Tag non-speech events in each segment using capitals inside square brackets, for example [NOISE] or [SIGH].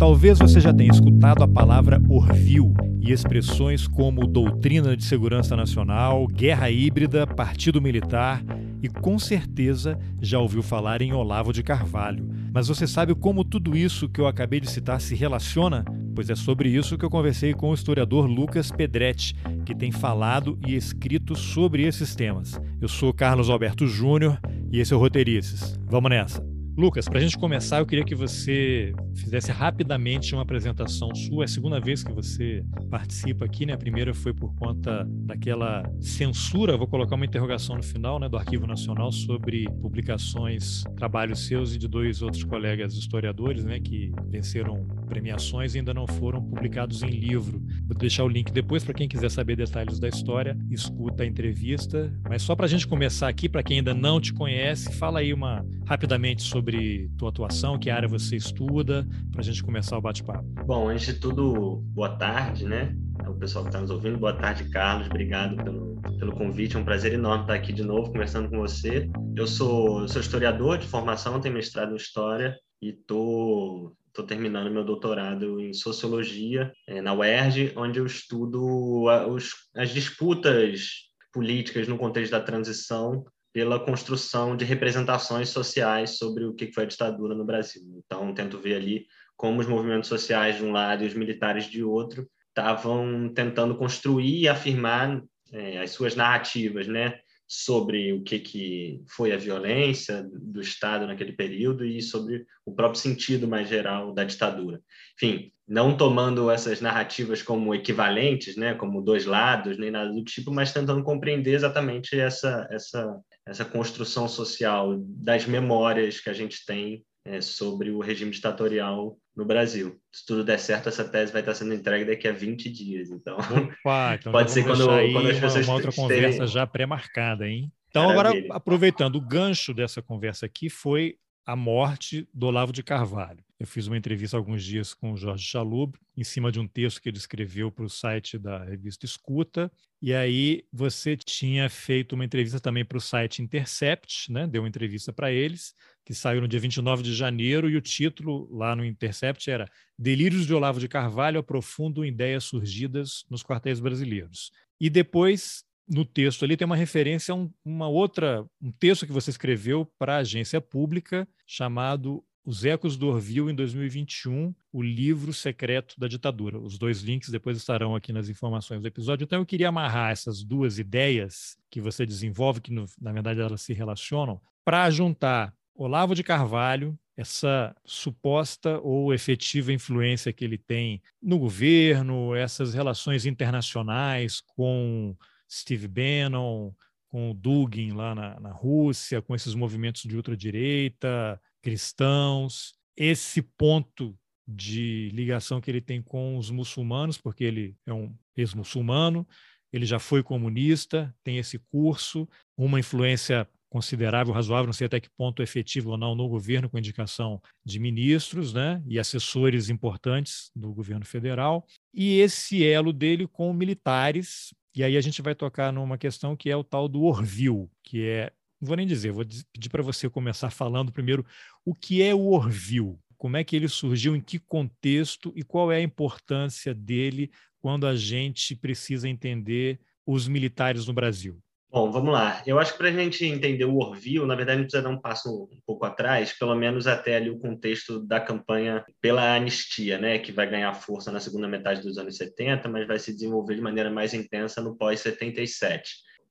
Talvez você já tenha escutado a palavra Orville e expressões como doutrina de segurança nacional, guerra híbrida, partido militar e com certeza já ouviu falar em Olavo de Carvalho. Mas você sabe como tudo isso que eu acabei de citar se relaciona? Pois é sobre isso que eu conversei com o historiador Lucas Pedretti, que tem falado e escrito sobre esses temas. Eu sou Carlos Alberto Júnior e esse é o Roteirices. Vamos nessa! Lucas, para a gente começar, eu queria que você fizesse rapidamente uma apresentação sua. É a segunda vez que você participa aqui, né? A primeira foi por conta daquela censura, vou colocar uma interrogação no final, né, do Arquivo Nacional sobre publicações, trabalhos seus e de dois outros colegas historiadores, né, que venceram premiações ainda não foram publicados em livro. Vou deixar o link depois para quem quiser saber detalhes da história, escuta a entrevista. Mas só para a gente começar aqui, para quem ainda não te conhece, fala aí uma rapidamente sobre tua atuação, que área você estuda, para a gente começar o bate-papo. Bom, antes de tudo, boa tarde, né? O pessoal que está nos ouvindo, boa tarde, Carlos. Obrigado pelo, pelo convite. É um prazer enorme estar aqui de novo conversando com você. Eu sou, sou historiador de formação, tenho mestrado em História e estou estou terminando meu doutorado em sociologia é, na UERJ, onde eu estudo a, os, as disputas políticas no contexto da transição pela construção de representações sociais sobre o que foi a ditadura no Brasil. Então, tento ver ali como os movimentos sociais de um lado e os militares de outro estavam tentando construir e afirmar é, as suas narrativas, né? Sobre o que, que foi a violência do Estado naquele período e sobre o próprio sentido mais geral da ditadura. Enfim, não tomando essas narrativas como equivalentes, né, como dois lados, nem nada do tipo, mas tentando compreender exatamente essa, essa, essa construção social das memórias que a gente tem é, sobre o regime ditatorial no Brasil. Se tudo der certo, essa tese vai estar sendo entregue daqui a 20 dias. Então, Opa, então [LAUGHS] pode ser quando, quando as pessoas uma, outra conversa já pré-marcada, hein? Então, Maravilha. agora, aproveitando o gancho dessa conversa aqui, foi a morte do Olavo de Carvalho. Eu fiz uma entrevista há alguns dias com o Jorge Chalub, em cima de um texto que ele escreveu para o site da revista Escuta. E aí você tinha feito uma entrevista também para o site Intercept, né? deu uma entrevista para eles, que saiu no dia 29 de janeiro, e o título lá no Intercept era Delírios de Olavo de Carvalho aprofundam ideias surgidas nos quartéis brasileiros. E depois no texto ali tem uma referência a um, uma outra, um texto que você escreveu para a agência pública chamado Os Ecos do Orville em 2021, o livro secreto da ditadura. Os dois links depois estarão aqui nas informações do episódio. Então eu queria amarrar essas duas ideias que você desenvolve, que no, na verdade elas se relacionam, para juntar Olavo de Carvalho, essa suposta ou efetiva influência que ele tem no governo, essas relações internacionais com Steve Bannon, com o Dugin lá na, na Rússia, com esses movimentos de ultradireita, cristãos, esse ponto de ligação que ele tem com os muçulmanos, porque ele é um ex-muçulmano, ele já foi comunista, tem esse curso, uma influência considerável, razoável, não sei até que ponto efetivo ou não no governo, com indicação de ministros né, e assessores importantes do governo federal, e esse elo dele com militares, e aí a gente vai tocar numa questão que é o tal do Orville, que é, não vou nem dizer, vou pedir para você começar falando primeiro o que é o Orville, como é que ele surgiu, em que contexto e qual é a importância dele quando a gente precisa entender os militares no Brasil. Bom, vamos lá. Eu acho que para a gente entender o Orville, na verdade, a gente precisa dar um passo um pouco atrás, pelo menos até ali o contexto da campanha pela anistia, né, que vai ganhar força na segunda metade dos anos 70, mas vai se desenvolver de maneira mais intensa no pós-77.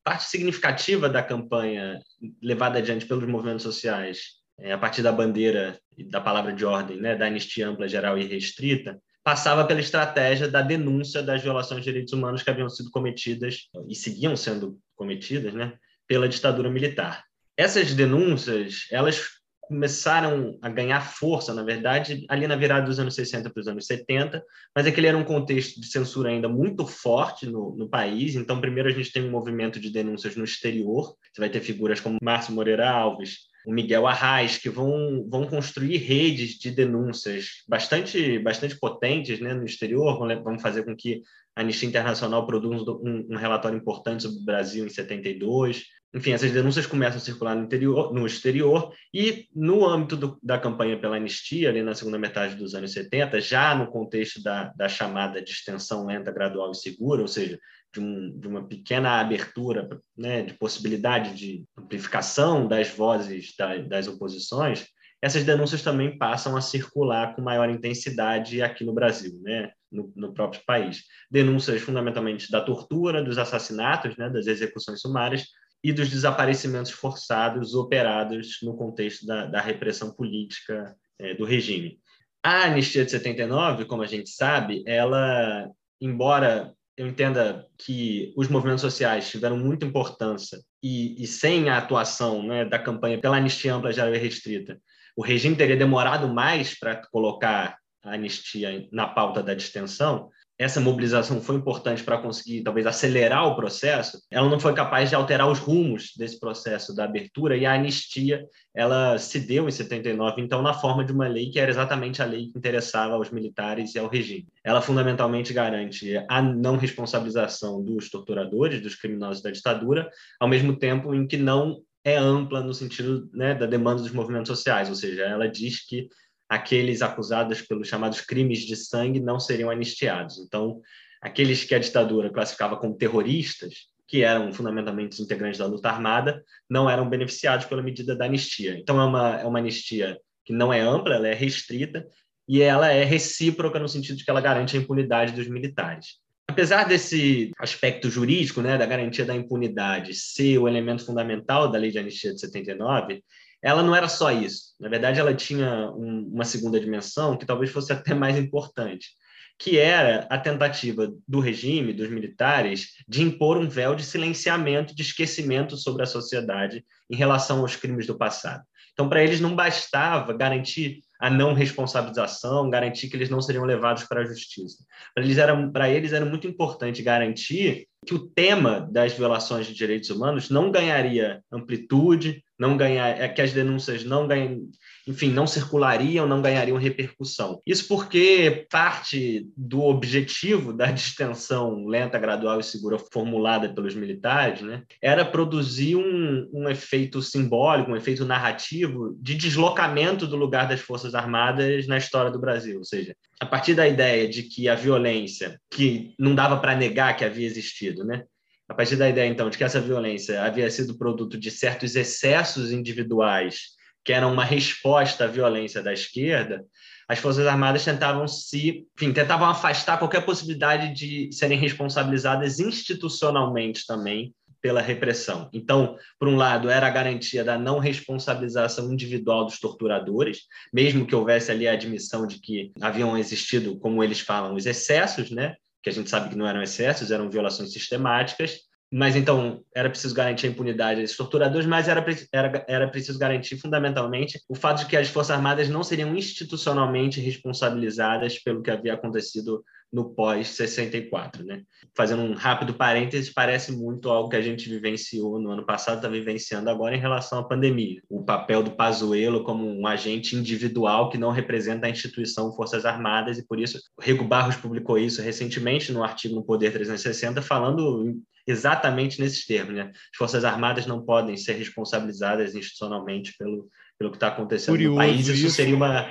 Parte significativa da campanha levada adiante pelos movimentos sociais, é, a partir da bandeira e da palavra de ordem, né, da anistia ampla, geral e restrita, passava pela estratégia da denúncia das violações de direitos humanos que haviam sido cometidas e seguiam sendo cometidas, né, pela ditadura militar. Essas denúncias, elas começaram a ganhar força, na verdade, ali na virada dos anos 60 para os anos 70, mas aquele era um contexto de censura ainda muito forte no, no, país. Então, primeiro a gente tem um movimento de denúncias no exterior. Você vai ter figuras como Márcio Moreira Alves, o Miguel Arraes, que vão, vão construir redes de denúncias bastante, bastante potentes né, no exterior, vão, fazer com que a Anistia Internacional produza um, um, relatório importante sobre o Brasil em 72, enfim, essas denúncias começam a circular no, interior, no exterior e no âmbito do, da campanha pela anistia, ali na segunda metade dos anos 70, já no contexto da, da chamada distensão lenta, gradual e segura, ou seja, de, um, de uma pequena abertura né, de possibilidade de amplificação das vozes da, das oposições, essas denúncias também passam a circular com maior intensidade aqui no Brasil, né? no, no próprio país. Denúncias fundamentalmente da tortura, dos assassinatos, né? das execuções sumárias, e dos desaparecimentos forçados operados no contexto da, da repressão política é, do regime. A anistia de 79, como a gente sabe, ela, embora eu entenda que os movimentos sociais tiveram muita importância e, e sem a atuação né, da campanha pela anistia ampla, geral e restrita, o regime teria demorado mais para colocar a anistia na pauta da distensão, essa mobilização foi importante para conseguir talvez acelerar o processo, ela não foi capaz de alterar os rumos desse processo da abertura e a anistia ela se deu em 79 então na forma de uma lei que era exatamente a lei que interessava aos militares e ao regime. Ela fundamentalmente garante a não responsabilização dos torturadores, dos criminosos da ditadura, ao mesmo tempo em que não é ampla no sentido né, da demanda dos movimentos sociais, ou seja, ela diz que aqueles acusados pelos chamados crimes de sangue não seriam anistiados. Então, aqueles que a ditadura classificava como terroristas, que eram fundamentalmente integrantes da luta armada, não eram beneficiados pela medida da anistia. Então, é uma, é uma anistia que não é ampla, ela é restrita e ela é recíproca no sentido de que ela garante a impunidade dos militares. Apesar desse aspecto jurídico, né, da garantia da impunidade, ser o elemento fundamental da lei de anistia de 79, ela não era só isso. Na verdade, ela tinha um, uma segunda dimensão que talvez fosse até mais importante, que era a tentativa do regime, dos militares, de impor um véu de silenciamento, de esquecimento sobre a sociedade em relação aos crimes do passado. Então, para eles não bastava garantir a não responsabilização, garantir que eles não seriam levados para a justiça. Para eles para eles era muito importante garantir que o tema das violações de direitos humanos não ganharia amplitude, não ganhar, é que as denúncias não ganham, enfim, não circulariam, não ganhariam repercussão. Isso porque parte do objetivo da distensão lenta, gradual e segura formulada pelos militares, né, era produzir um, um efeito simbólico, um efeito narrativo de deslocamento do lugar das forças armadas na história do Brasil, ou seja, a partir da ideia de que a violência, que não dava para negar que havia existido, né, a partir da ideia, então, de que essa violência havia sido produto de certos excessos individuais, que eram uma resposta à violência da esquerda, as Forças Armadas tentavam se, enfim, tentavam afastar qualquer possibilidade de serem responsabilizadas institucionalmente também pela repressão. Então, por um lado, era a garantia da não responsabilização individual dos torturadores, mesmo que houvesse ali a admissão de que haviam existido, como eles falam, os excessos, né? Que a gente sabe que não eram excessos, eram violações sistemáticas, mas então era preciso garantir a impunidade desses torturadores, mas era, era, era preciso garantir fundamentalmente o fato de que as Forças Armadas não seriam institucionalmente responsabilizadas pelo que havia acontecido no pós-64. Né? Fazendo um rápido parêntese, parece muito algo que a gente vivenciou no ano passado, está vivenciando agora em relação à pandemia. O papel do Pazuello como um agente individual que não representa a instituição Forças Armadas, e por isso o Rigo Barros publicou isso recentemente no artigo no Poder 360, falando exatamente nesses termos. Né? As Forças Armadas não podem ser responsabilizadas institucionalmente pelo, pelo que está acontecendo Curioso no país. Isso, isso seria uma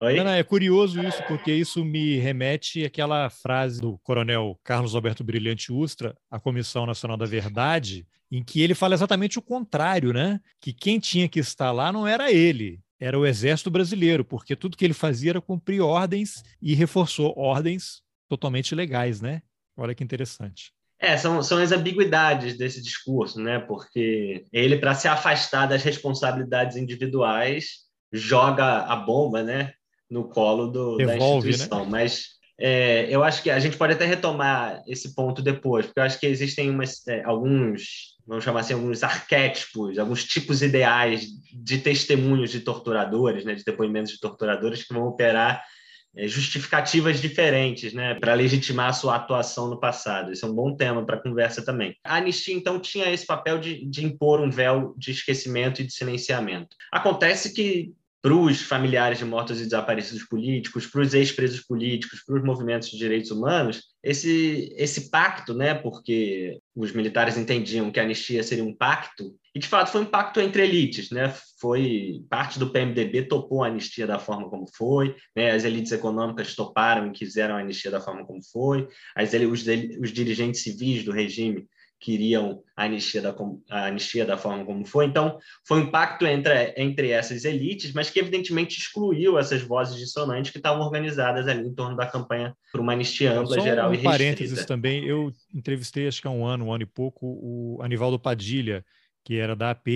não, não, é curioso isso, porque isso me remete àquela frase do coronel Carlos Alberto Brilhante Ustra, a Comissão Nacional da Verdade, em que ele fala exatamente o contrário, né? Que quem tinha que estar lá não era ele, era o Exército Brasileiro, porque tudo que ele fazia era cumprir ordens e reforçou ordens totalmente legais, né? Olha que interessante. É, são, são as ambiguidades desse discurso, né? Porque ele, para se afastar das responsabilidades individuais, joga a bomba, né? No colo do, Devolve, da né? instituição. Né? Mas é, eu acho que a gente pode até retomar esse ponto depois, porque eu acho que existem umas, é, alguns, vamos chamar assim, alguns arquétipos, alguns tipos ideais de testemunhos de torturadores, né, de depoimentos de torturadores que vão operar é, justificativas diferentes né, para legitimar a sua atuação no passado. Isso é um bom tema para conversa também. A anistia, então, tinha esse papel de, de impor um véu de esquecimento e de silenciamento. Acontece que para os familiares de mortos e desaparecidos políticos, para os ex-presos políticos, para os movimentos de direitos humanos, esse, esse pacto, né, porque os militares entendiam que a anistia seria um pacto, e de fato foi um pacto entre elites, né? Foi parte do PMDB topou a anistia da forma como foi, né? As elites econômicas toparam e quiseram a anistia da forma como foi, as, os, os dirigentes civis do regime queriam a anistia da, a anistia da forma como foi. Então, foi um pacto entre, entre essas elites, mas que evidentemente excluiu essas vozes dissonantes que estavam organizadas ali em torno da campanha por uma anistia ampla, Só geral um e restrita. parênteses também, eu entrevistei, acho que há um ano, um ano e pouco, o Anivaldo Padilha, que era da AP,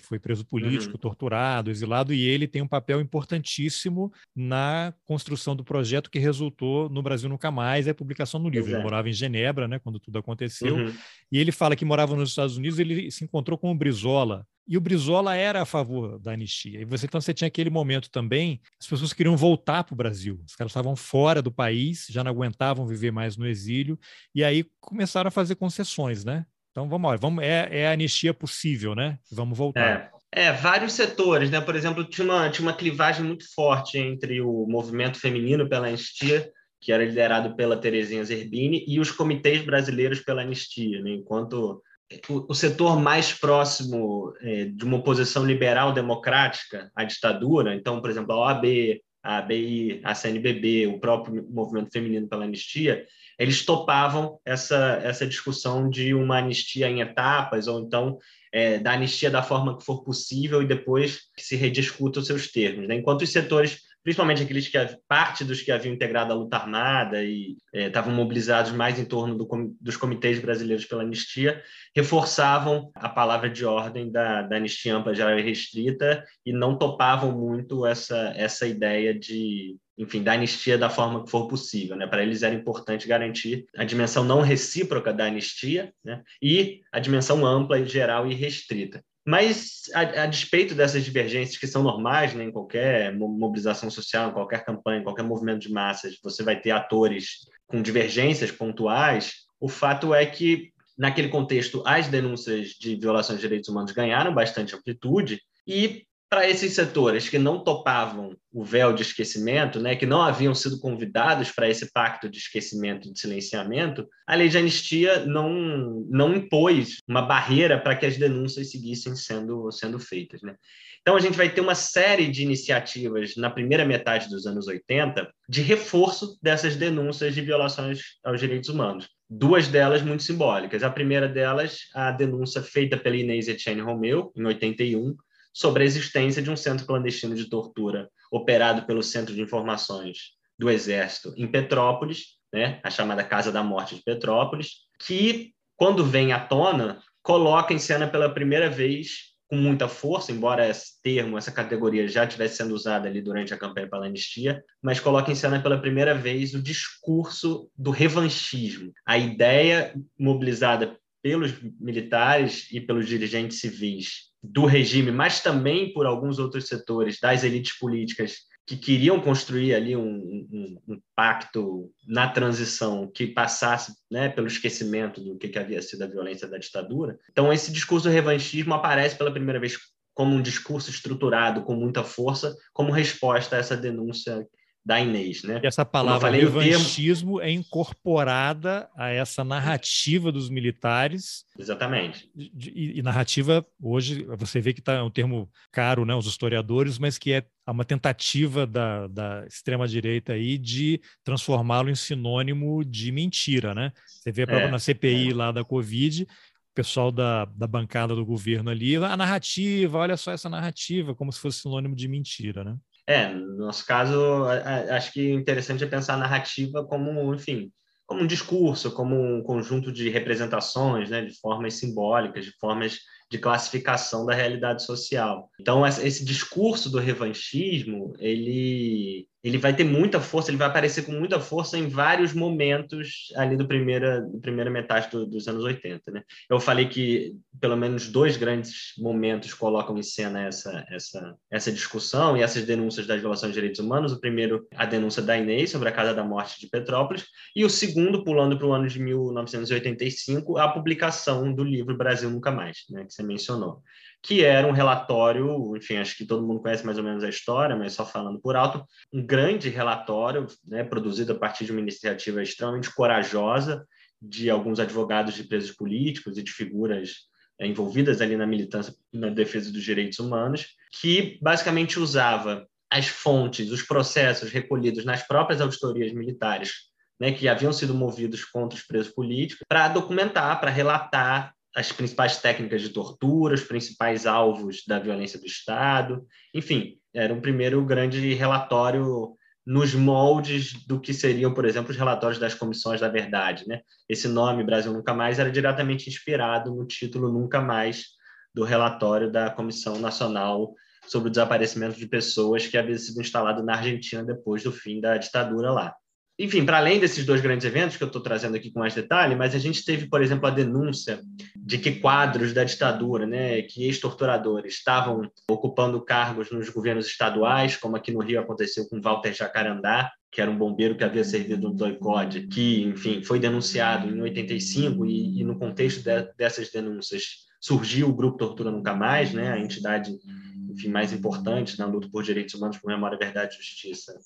foi preso político, uhum. torturado, exilado, e ele tem um papel importantíssimo na construção do projeto que resultou no Brasil Nunca Mais, é a publicação do livro. Exato. Ele morava em Genebra, né, quando tudo aconteceu, uhum. e ele fala que morava nos Estados Unidos, ele se encontrou com o Brizola, e o Brizola era a favor da anistia. E você, então você tinha aquele momento também, as pessoas queriam voltar para o Brasil. Os caras estavam fora do país, já não aguentavam viver mais no exílio, e aí começaram a fazer concessões, né? Então vamos lá, vamos, é, é a anistia possível, né? Vamos voltar. É, é, vários setores, né? Por exemplo, tinha uma, tinha uma clivagem muito forte entre o movimento feminino pela anistia, que era liderado pela Terezinha Zerbini, e os comitês brasileiros pela anistia, né? Enquanto o, o setor mais próximo é, de uma oposição liberal democrática à ditadura, então, por exemplo, a OAB, a ABI, a CNBB, o próprio movimento feminino pela anistia, eles topavam essa, essa discussão de uma anistia em etapas, ou então é, da anistia da forma que for possível e depois que se rediscuta os seus termos. Né? Enquanto os setores, principalmente aqueles que parte dos que haviam integrado a luta armada e é, estavam mobilizados mais em torno do, dos comitês brasileiros pela anistia, reforçavam a palavra de ordem da, da anistia ampla, geral e restrita e não topavam muito essa, essa ideia de enfim, da anistia da forma que for possível. Né? Para eles era importante garantir a dimensão não recíproca da anistia né? e a dimensão ampla e geral e restrita. Mas, a, a, despeito dessas divergências que são normais né, em qualquer mobilização social, em qualquer campanha, em qualquer movimento de massas, você vai ter atores com divergências pontuais, o fato é que, naquele contexto, as denúncias de violações de direitos humanos ganharam bastante amplitude e para esses setores que não topavam o véu de esquecimento, né, que não haviam sido convidados para esse pacto de esquecimento e de silenciamento, a lei de anistia não, não impôs uma barreira para que as denúncias seguissem sendo, sendo feitas. Né? Então, a gente vai ter uma série de iniciativas na primeira metade dos anos 80 de reforço dessas denúncias de violações aos direitos humanos. Duas delas muito simbólicas. A primeira delas, a denúncia feita pela Inês Etienne Romeu, em 81, sobre a existência de um centro clandestino de tortura operado pelo Centro de Informações do Exército em Petrópolis, né, a chamada Casa da Morte de Petrópolis, que, quando vem à tona, coloca em cena pela primeira vez, com muita força, embora esse termo, essa categoria já estivesse sendo usada ali durante a campanha pela anistia, mas coloca em cena pela primeira vez o discurso do revanchismo, a ideia mobilizada pelos militares e pelos dirigentes civis do regime, mas também por alguns outros setores das elites políticas que queriam construir ali um, um, um pacto na transição que passasse né, pelo esquecimento do que, que havia sido a violência da ditadura. Então, esse discurso do revanchismo aparece pela primeira vez como um discurso estruturado com muita força, como resposta a essa denúncia da Inês, né? E essa palavra revanchismo termo... é incorporada a essa narrativa dos militares. Exatamente. E, e narrativa, hoje, você vê que está é um termo caro, né, os historiadores, mas que é uma tentativa da, da extrema-direita aí de transformá-lo em sinônimo de mentira, né? Você vê é, na CPI é. lá da Covid, o pessoal da, da bancada do governo ali, a narrativa, olha só essa narrativa, como se fosse sinônimo de mentira, né? É, no nosso caso, acho que interessante é pensar a narrativa como, enfim, como um discurso, como um conjunto de representações, né, de formas simbólicas, de formas de classificação da realidade social. Então, esse discurso do revanchismo, ele ele vai ter muita força, ele vai aparecer com muita força em vários momentos ali do primeira, primeira metade do, dos anos 80. Né? Eu falei que pelo menos dois grandes momentos colocam em cena essa, essa, essa discussão e essas denúncias das violações de direitos humanos. O primeiro, a denúncia da Inês sobre a Casa da Morte de Petrópolis, e o segundo, pulando para o ano de 1985, a publicação do livro Brasil Nunca Mais, né, que você mencionou. Que era um relatório, enfim, acho que todo mundo conhece mais ou menos a história, mas só falando por alto, um grande relatório, né, produzido a partir de uma iniciativa extremamente corajosa de alguns advogados de presos políticos e de figuras é, envolvidas ali na militância na defesa dos direitos humanos, que basicamente usava as fontes, os processos recolhidos nas próprias auditorias militares, né, que haviam sido movidos contra os presos políticos, para documentar, para relatar as principais técnicas de tortura, os principais alvos da violência do Estado, enfim, era um primeiro grande relatório nos moldes do que seriam, por exemplo, os relatórios das comissões da verdade. Né? Esse nome, Brasil Nunca Mais, era diretamente inspirado no título Nunca Mais do relatório da Comissão Nacional sobre o Desaparecimento de Pessoas que havia sido instalado na Argentina depois do fim da ditadura lá. Enfim, para além desses dois grandes eventos que eu estou trazendo aqui com mais detalhe, mas a gente teve, por exemplo, a denúncia de que quadros da ditadura, né, que ex-torturadores estavam ocupando cargos nos governos estaduais, como aqui no Rio aconteceu com Walter Jacarandá, que era um bombeiro que havia servido no DOICOD, que, enfim, foi denunciado em 85 e, e no contexto de, dessas denúncias surgiu o Grupo Tortura Nunca Mais, né, a entidade enfim, mais importantes na luta por direitos humanos, por memória, verdade e justiça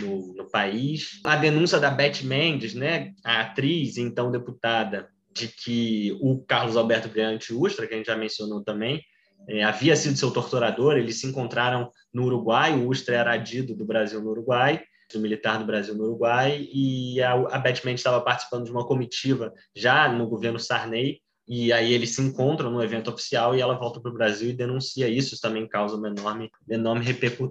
no, no país. A denúncia da Beth Mendes, né, a atriz, então deputada, de que o Carlos Alberto Brilhante Ustra, que a gente já mencionou também, é, havia sido seu torturador, eles se encontraram no Uruguai, o Ustra era adido do Brasil no Uruguai, do militar do Brasil no Uruguai, e a, a Beth Mendes estava participando de uma comitiva já no governo Sarney, e aí eles se encontram no evento oficial e ela volta para o Brasil e denuncia isso. Isso também causa uma enorme, enorme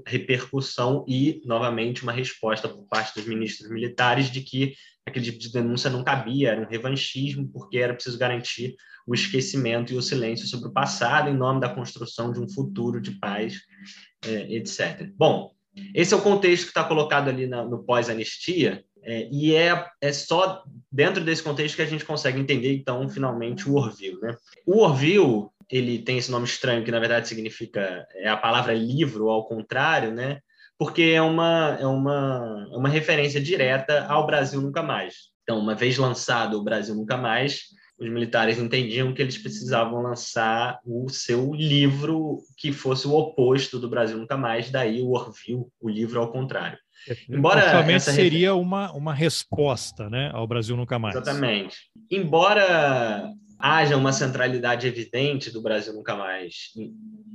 repercussão e, novamente, uma resposta por parte dos ministros militares de que aquele tipo de denúncia não cabia, era um revanchismo, porque era preciso garantir o esquecimento e o silêncio sobre o passado em nome da construção de um futuro de paz, é, etc. Bom, esse é o contexto que está colocado ali na, no pós-anistia, é, e é, é só dentro desse contexto que a gente consegue entender, então, finalmente, o Orville. Né? O Orville, ele tem esse nome estranho, que na verdade significa é a palavra livro, ao contrário, né? porque é uma, é, uma, é uma referência direta ao Brasil Nunca Mais. Então, uma vez lançado o Brasil Nunca Mais, os militares entendiam que eles precisavam lançar o seu livro que fosse o oposto do Brasil Nunca Mais, daí o Orville, o livro ao contrário. Embora essa seria uma, uma resposta né, ao Brasil Nunca Mais. Exatamente. Embora haja uma centralidade evidente do Brasil Nunca Mais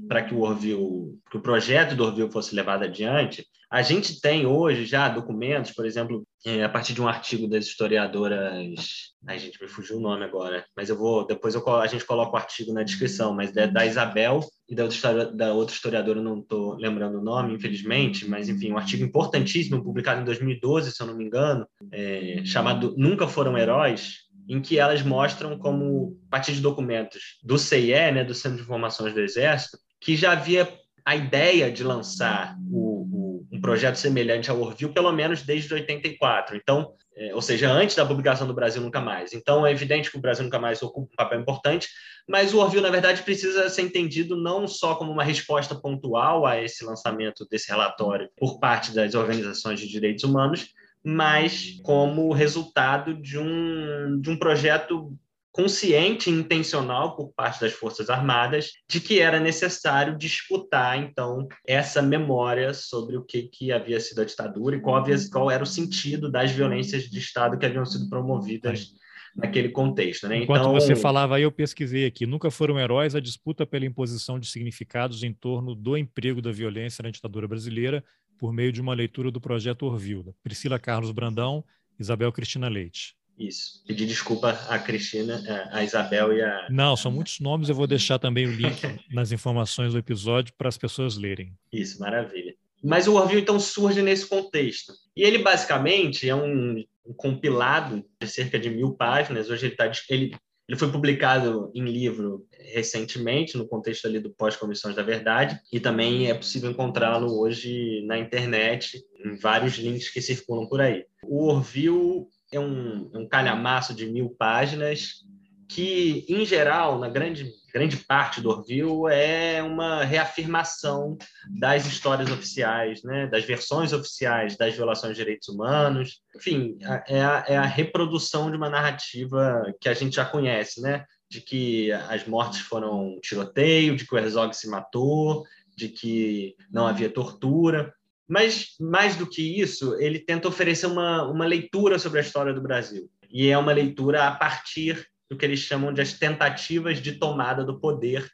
para que o Orville, que o projeto do Orville fosse levado adiante, a gente tem hoje já documentos, por exemplo, é, a partir de um artigo das historiadoras, a gente me fugiu o nome agora, mas eu vou depois eu, a gente coloca o artigo na descrição, mas é da Isabel e da outra, da outra historiadora, não estou lembrando o nome, infelizmente, mas enfim, um artigo importantíssimo publicado em 2012, se eu não me engano, é, chamado Nunca Foram Heróis, em que elas mostram como, a partir de documentos do CIE, né, do Centro de Informações do Exército, que já havia a ideia de lançar o, o, um projeto semelhante ao Orville, pelo menos desde 84. Então, é, ou seja, antes da publicação do Brasil Nunca Mais. Então, é evidente que o Brasil Nunca Mais ocupa um papel importante, mas o Orville, na verdade, precisa ser entendido não só como uma resposta pontual a esse lançamento desse relatório por parte das organizações de direitos humanos, mas como resultado de um, de um projeto consciente e intencional por parte das Forças Armadas de que era necessário disputar, então, essa memória sobre o que, que havia sido a ditadura e qual, havia, qual era o sentido das violências de Estado que haviam sido promovidas naquele contexto. Né? Enquanto então... você falava aí, eu pesquisei aqui. Nunca foram heróis a disputa pela imposição de significados em torno do emprego da violência na ditadura brasileira por meio de uma leitura do projeto Orville. Priscila Carlos Brandão, Isabel Cristina Leite. Isso. Pedir desculpa à Cristina, a Isabel e a. Não, são muitos nomes. Eu vou deixar também o link [LAUGHS] nas informações do episódio para as pessoas lerem. Isso, maravilha. Mas o Orville, então, surge nesse contexto. E ele, basicamente, é um, um compilado de cerca de mil páginas. Hoje ele, tá, ele, ele foi publicado em livro recentemente, no contexto ali do pós-comissões da verdade, e também é possível encontrá-lo hoje na internet, em vários links que circulam por aí. O Orville é um, um calhamaço de mil páginas que, em geral, na grande, grande parte do Orville, é uma reafirmação das histórias oficiais, né? das versões oficiais das violações de direitos humanos. Enfim, é a, é a reprodução de uma narrativa que a gente já conhece, né? de que as mortes foram tiroteio, de que o Herzog se matou, de que não havia tortura. Mas, mais do que isso, ele tenta oferecer uma, uma leitura sobre a história do Brasil. E é uma leitura a partir do que eles chamam de as tentativas de tomada do poder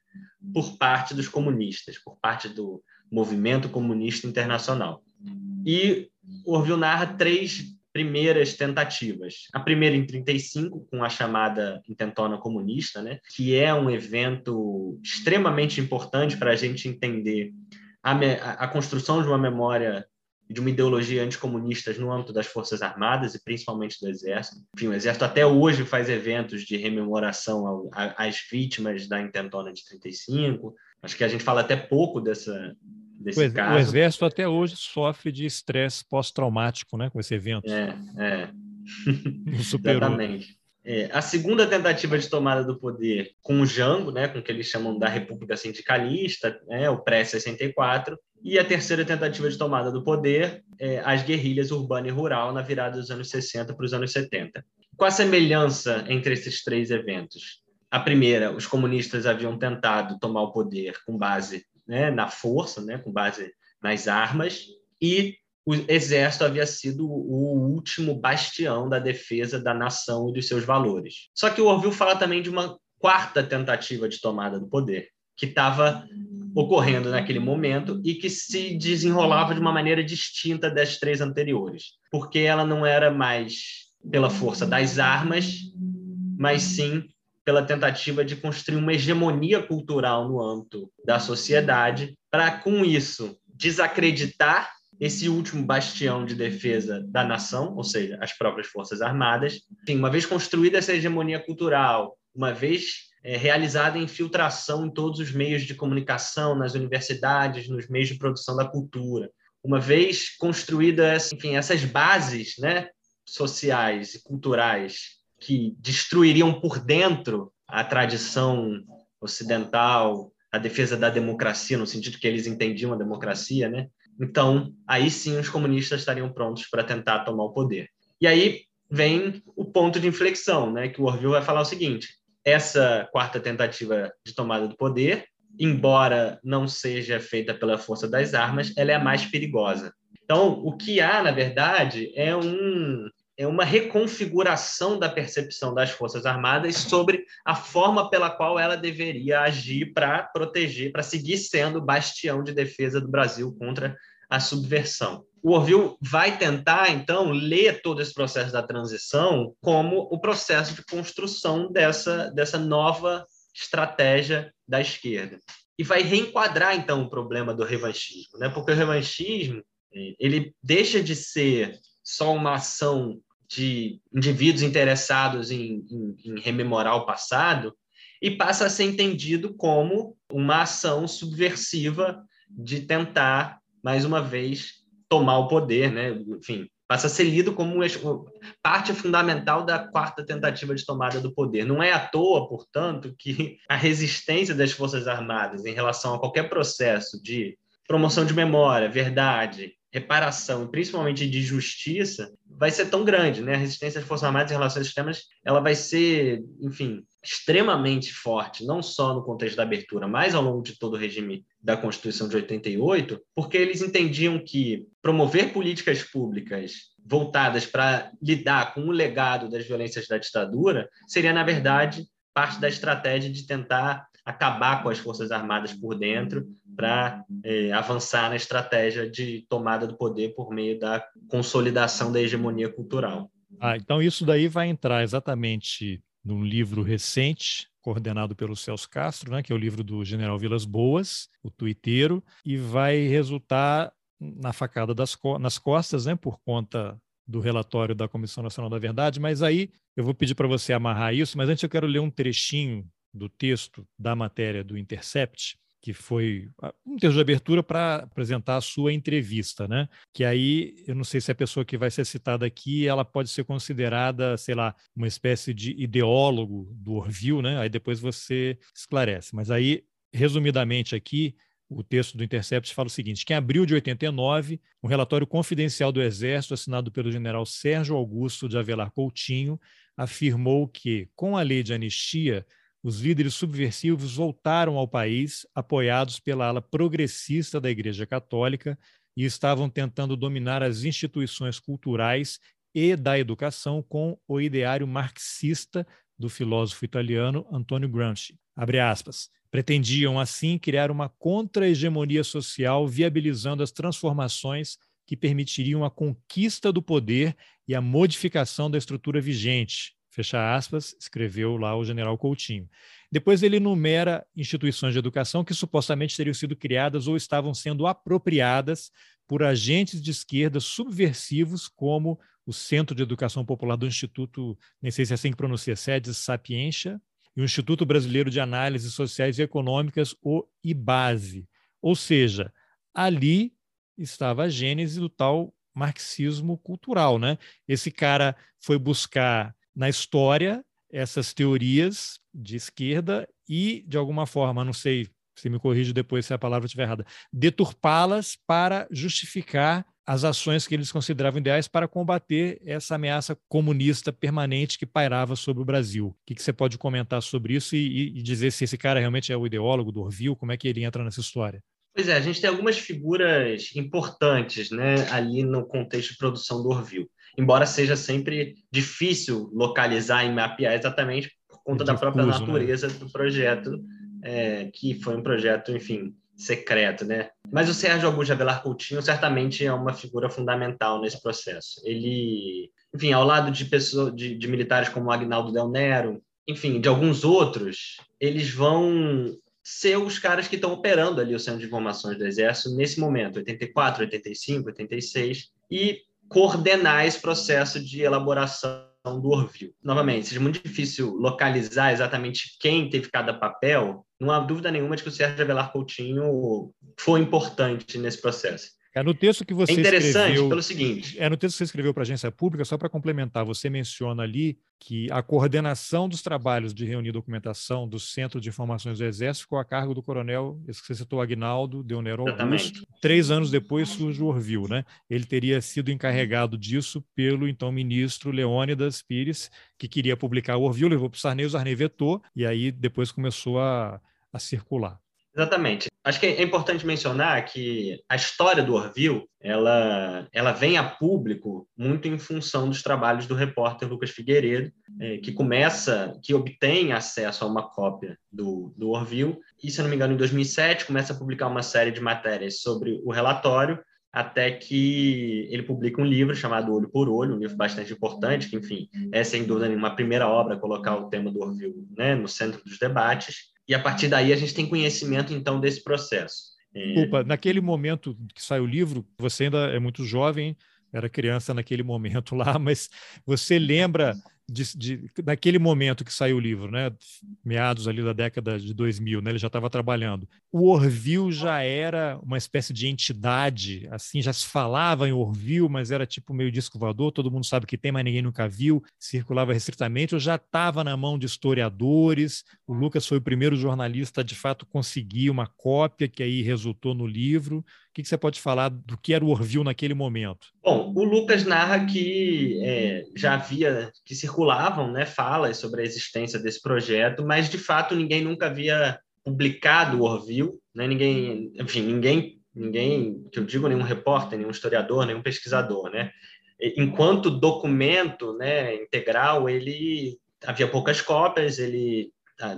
por parte dos comunistas, por parte do movimento comunista internacional. E Orville narra três primeiras tentativas. A primeira em 35, com a chamada Intentona Comunista, né, que é um evento extremamente importante para a gente entender a, a, construção de uma memória de uma ideologia anticomunista no âmbito das Forças Armadas e principalmente do Exército. Enfim, o Exército até hoje faz eventos de rememoração ao, às vítimas da Intentona de 35. Acho que a gente fala até pouco dessa, desse o, caso. O Exército até hoje sofre de estresse pós-traumático né, com esse evento. É, é. [LAUGHS] Exatamente. É, a segunda tentativa de tomada do poder com o Jango, né, com o que eles chamam da República Sindicalista, né, o pré-64, e a terceira tentativa de tomada do poder, é, as guerrilhas urbana e rural na virada dos anos 60 para os anos 70. Qual a semelhança entre esses três eventos? A primeira, os comunistas haviam tentado tomar o poder com base né, na força, né, com base nas armas, e o exército havia sido o último bastião da defesa da nação e dos seus valores. Só que o Orville fala também de uma quarta tentativa de tomada do poder, que estava ocorrendo naquele momento e que se desenrolava de uma maneira distinta das três anteriores, porque ela não era mais pela força das armas, mas sim pela tentativa de construir uma hegemonia cultural no âmbito da sociedade, para com isso desacreditar esse último bastião de defesa da nação, ou seja, as próprias forças armadas. Enfim, uma vez construída essa hegemonia cultural, uma vez é, realizada a infiltração em todos os meios de comunicação, nas universidades, nos meios de produção da cultura, uma vez construída, enfim, essas bases, né, sociais e culturais que destruiriam por dentro a tradição ocidental, a defesa da democracia, no sentido que eles entendiam a democracia, né? Então, aí sim os comunistas estariam prontos para tentar tomar o poder. E aí vem o ponto de inflexão, né? Que o Orville vai falar o seguinte: essa quarta tentativa de tomada do poder, embora não seja feita pela força das armas, ela é a mais perigosa. Então, o que há, na verdade, é um é uma reconfiguração da percepção das Forças Armadas sobre a forma pela qual ela deveria agir para proteger, para seguir sendo bastião de defesa do Brasil contra a subversão. O Orville vai tentar, então, ler todo esse processo da transição como o processo de construção dessa, dessa nova estratégia da esquerda. E vai reenquadrar, então, o problema do revanchismo, né? porque o revanchismo ele deixa de ser só uma ação de indivíduos interessados em, em, em, rememorar o passado e passa a ser entendido como uma ação subversiva de tentar, mais uma vez, tomar o poder, né? Enfim, passa a ser lido como parte fundamental da quarta tentativa de tomada do poder. Não é à toa, portanto, que a resistência das Forças Armadas em relação a qualquer processo de promoção de memória, verdade, reparação, principalmente de justiça, vai ser tão grande, né? A resistência das Forças Armadas em relação a esses temas, ela vai ser, enfim, extremamente forte, não só no contexto da abertura, mas ao longo de todo o regime da Constituição de 88, porque eles entendiam que promover políticas públicas voltadas para lidar com o legado das violências da ditadura seria, na verdade, parte da estratégia de tentar acabar com as Forças Armadas por dentro, para é, avançar na estratégia de tomada do poder por meio da consolidação da hegemonia cultural. Ah, então isso daí vai entrar exatamente num livro recente coordenado pelo Celso Castro, né, que é o livro do General Vilas Boas, o tuiteiro, e vai resultar na facada das co nas costas, né, por conta do relatório da Comissão Nacional da Verdade, mas aí eu vou pedir para você amarrar isso, mas antes eu quero ler um trechinho do texto da matéria do Intercept, que foi ah, um texto de abertura para apresentar a sua entrevista, né? Que aí eu não sei se a pessoa que vai ser citada aqui ela pode ser considerada, sei lá, uma espécie de ideólogo do Orville, né? Aí depois você esclarece. Mas aí, resumidamente aqui, o texto do Intercept fala o seguinte: que em abril de 89, um relatório confidencial do Exército, assinado pelo general Sérgio Augusto de Avelar Coutinho, afirmou que, com a lei de anistia, os líderes subversivos voltaram ao país, apoiados pela ala progressista da Igreja Católica, e estavam tentando dominar as instituições culturais e da educação com o ideário marxista do filósofo italiano Antonio Gramsci. Aspas. Pretendiam, assim, criar uma contra-hegemonia social, viabilizando as transformações que permitiriam a conquista do poder e a modificação da estrutura vigente. Fecha aspas, escreveu lá o general Coutinho. Depois ele enumera instituições de educação que supostamente teriam sido criadas ou estavam sendo apropriadas por agentes de esquerda subversivos, como o Centro de Educação Popular do Instituto, nem sei se é assim que pronuncia, SEDES Sapientia, e o Instituto Brasileiro de Análises Sociais e Econômicas, o IBASE. Ou seja, ali estava a gênese do tal marxismo cultural, né? Esse cara foi buscar na história essas teorias de esquerda e, de alguma forma, não sei se me corrige depois se a palavra estiver errada, deturpá-las para justificar as ações que eles consideravam ideais para combater essa ameaça comunista permanente que pairava sobre o Brasil. O que, que você pode comentar sobre isso e, e, dizer se esse cara realmente é o ideólogo do Orville? Como é que ele entra nessa história? Pois é, a gente tem algumas figuras importantes né, ali no contexto de produção do Orville, embora seja sempre difícil localizar e mapear exatamente por conta é da própria né? natureza né? do projeto, é, que foi um projeto, enfim, secreto, né? Mas o Sérgio Augusto Avelar Coutinho certamente é uma figura fundamental nesse processo. Ele, enfim, ao lado de pessoas, de, de militares como Agnaldo Del Nero, enfim, de alguns outros, eles vão ser os caras que estão operando ali o Centro de Informações do Exército nesse momento, 84, 85, 86, e coordenar esse processo de elaboração do Orville. Novamente, seja muito difícil localizar exatamente quem teve cada papel, não há dúvida nenhuma de que o Sérgio Avelar Coutinho foi importante nesse processo. É no texto que você é interessante escreveu, pelo seguinte. É no texto que você escreveu para a agência pública, só para complementar, você menciona ali que a coordenação dos trabalhos de reunir documentação do Centro de Informações do Exército ficou a cargo do coronel, esse que você citou, Agnaldo Deonero Augusto. Três anos depois surge o Orville, né? Ele teria sido encarregado disso pelo então ministro Leônidas Pires, que queria publicar o Orville, levou para o Sarney, o Sarney vetou, e aí depois começou a, a circular. Exatamente. Acho que é importante mencionar que a história do Orville, ela, ela vem a público muito em função dos trabalhos do repórter Lucas Figueiredo, é, que começa, que obtém acesso a uma cópia do, do Orville, e, se não me engano, em 2007, começa a publicar uma série de matérias sobre o relatório, até que ele publica um livro chamado Olho por Olho, um livro bastante importante, que, enfim, é sem dúvida nenhuma a primeira obra a colocar o tema do Orville né, no centro dos debates, e a partir daí a gente tem conhecimento então desse processo. É, Desculpa, naquele momento que sai o livro, você ainda é muito jovem, era criança naquele momento lá, [LAUGHS] mas você lembra de, de, daquele momento que saiu o livro, né? meados ali da década de 2000, né? ele já estava trabalhando. O Orville já era uma espécie de entidade, assim, já se falava em Orville, mas era tipo meio disco voador, todo mundo sabe que tem, mas ninguém nunca viu, circulava restritamente, ou já estava na mão de historiadores. O Lucas foi o primeiro jornalista a, de fato, conseguir uma cópia que aí resultou no livro que, que você pode falar do que era o Orville naquele momento? Bom, o Lucas narra que é, já havia, que circulavam né, falas sobre a existência desse projeto, mas de fato ninguém nunca havia publicado o Orville, né? ninguém, enfim, ninguém, ninguém, que eu digo, nenhum repórter, nenhum historiador, nenhum pesquisador, né? Enquanto documento né, integral, ele havia poucas cópias, ele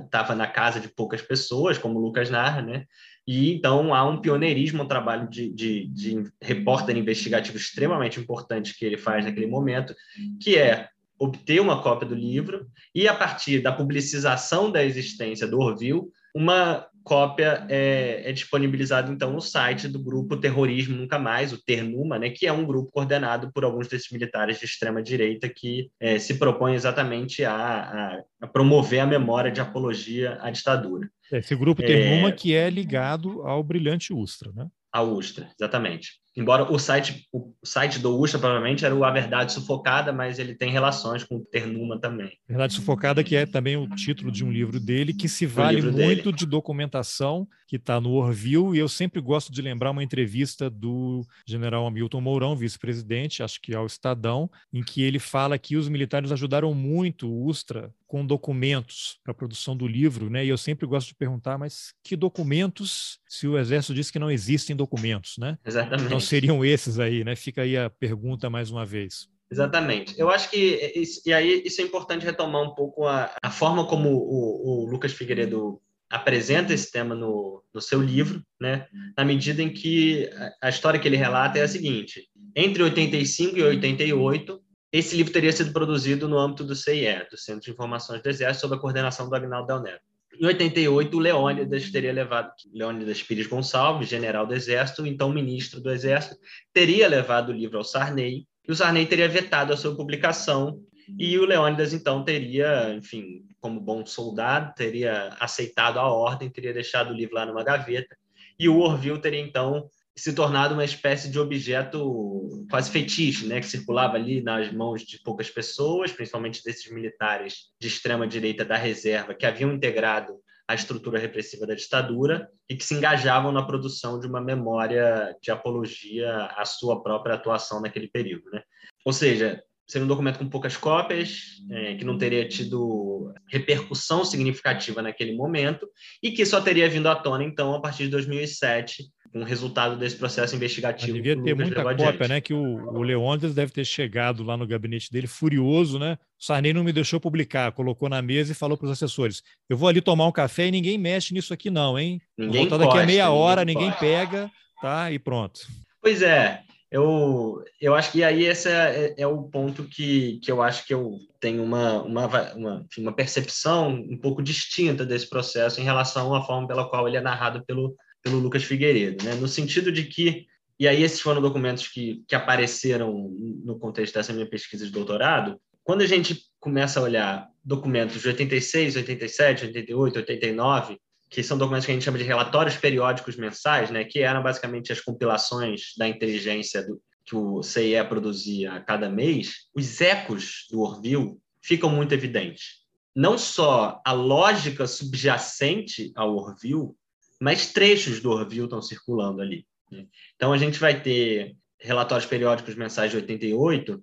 estava na casa de poucas pessoas, como o Lucas narra, né? E então há um pioneirismo, um trabalho de, de, de repórter investigativo extremamente importante que ele faz naquele momento, que é obter uma cópia do livro e, a partir da publicização da existência do Orville, uma cópia é, é disponibilizada então no site do grupo Terrorismo Nunca Mais, o Ternuma, né, que é um grupo coordenado por alguns desses militares de extrema direita que é, se propõe exatamente a, a, a, promover a memória de apologia à ditadura. Esse grupo Ternuma é, que é ligado ao brilhante Ustra, né? A Ustra, exatamente. Embora o site, o site do Ustra provavelmente era o A Verdade Sufocada, mas ele tem relações com o Ternuma também. Verdade Sufocada, que é também o título de um livro dele, que se vale muito dele. de documentação, que está no Orville, e eu sempre gosto de lembrar uma entrevista do general Hamilton Mourão, vice-presidente, acho que ao Estadão, em que ele fala que os militares ajudaram muito o Ustra com documentos para a produção do livro, né? E eu sempre gosto de perguntar, mas que documentos, se o Exército diz que não existem documentos, né? Exatamente. Então seriam esses aí, né? Fica aí a pergunta mais uma vez. Exatamente. Eu acho que, e aí isso é importante retomar um pouco a, a forma como o, o Lucas Figueiredo apresenta esse tema no, no seu livro, né? na medida em que a história que ele relata é a seguinte: entre 85 e 88, esse livro teria sido produzido no âmbito do CIE, do Centro de Informações do Exército, sob a coordenação do Agnaldo Del Nero. Em 88, o Leônidas teria levado, Leônidas Pires Gonçalves, general do Exército, então ministro do Exército, teria levado o livro ao Sarney, e o Sarney teria vetado a sua publicação, e o Leônidas, então, teria, enfim, como bom soldado, teria aceitado a ordem, teria deixado o livro lá numa gaveta, e o Orville teria, então, se tornado uma espécie de objeto quase fetiche, né, que circulava ali nas mãos de poucas pessoas, principalmente desses militares de extrema direita da reserva que haviam integrado a estrutura repressiva da ditadura e que se engajavam na produção de uma memória de apologia à sua própria atuação naquele período, né? Ou seja, seria um documento com poucas cópias, é, que não teria tido repercussão significativa naquele momento e que só teria vindo à tona, então, a partir de 2007, um resultado desse processo investigativo. Mas devia ter muita cópia, adiante. né? Que o, o Leônidas deve ter chegado lá no gabinete dele furioso, né? O Sarney não me deixou publicar, colocou na mesa e falou para os assessores: eu vou ali tomar um café e ninguém mexe nisso aqui, não, hein? Ninguém voltar daqui a meia hora, ninguém, ninguém pega, tá? E pronto. Pois é, eu, eu acho que aí esse é, é, o ponto que, que eu acho que eu tenho uma, uma, uma, uma percepção um pouco distinta desse processo em relação à forma pela qual ele é narrado pelo, pelo Lucas Figueiredo, né? no sentido de que, e aí esses foram documentos que, que apareceram no contexto dessa minha pesquisa de doutorado, quando a gente começa a olhar documentos de 86, 87, 88, 89, que são documentos que a gente chama de relatórios periódicos mensais, né, que eram basicamente as compilações da inteligência do, que o CIE produzia a cada mês, os ecos do Orville ficam muito evidentes. Não só a lógica subjacente ao Orville, mas trechos do Orville estão circulando ali. Né? Então, a gente vai ter relatórios periódicos mensais de 88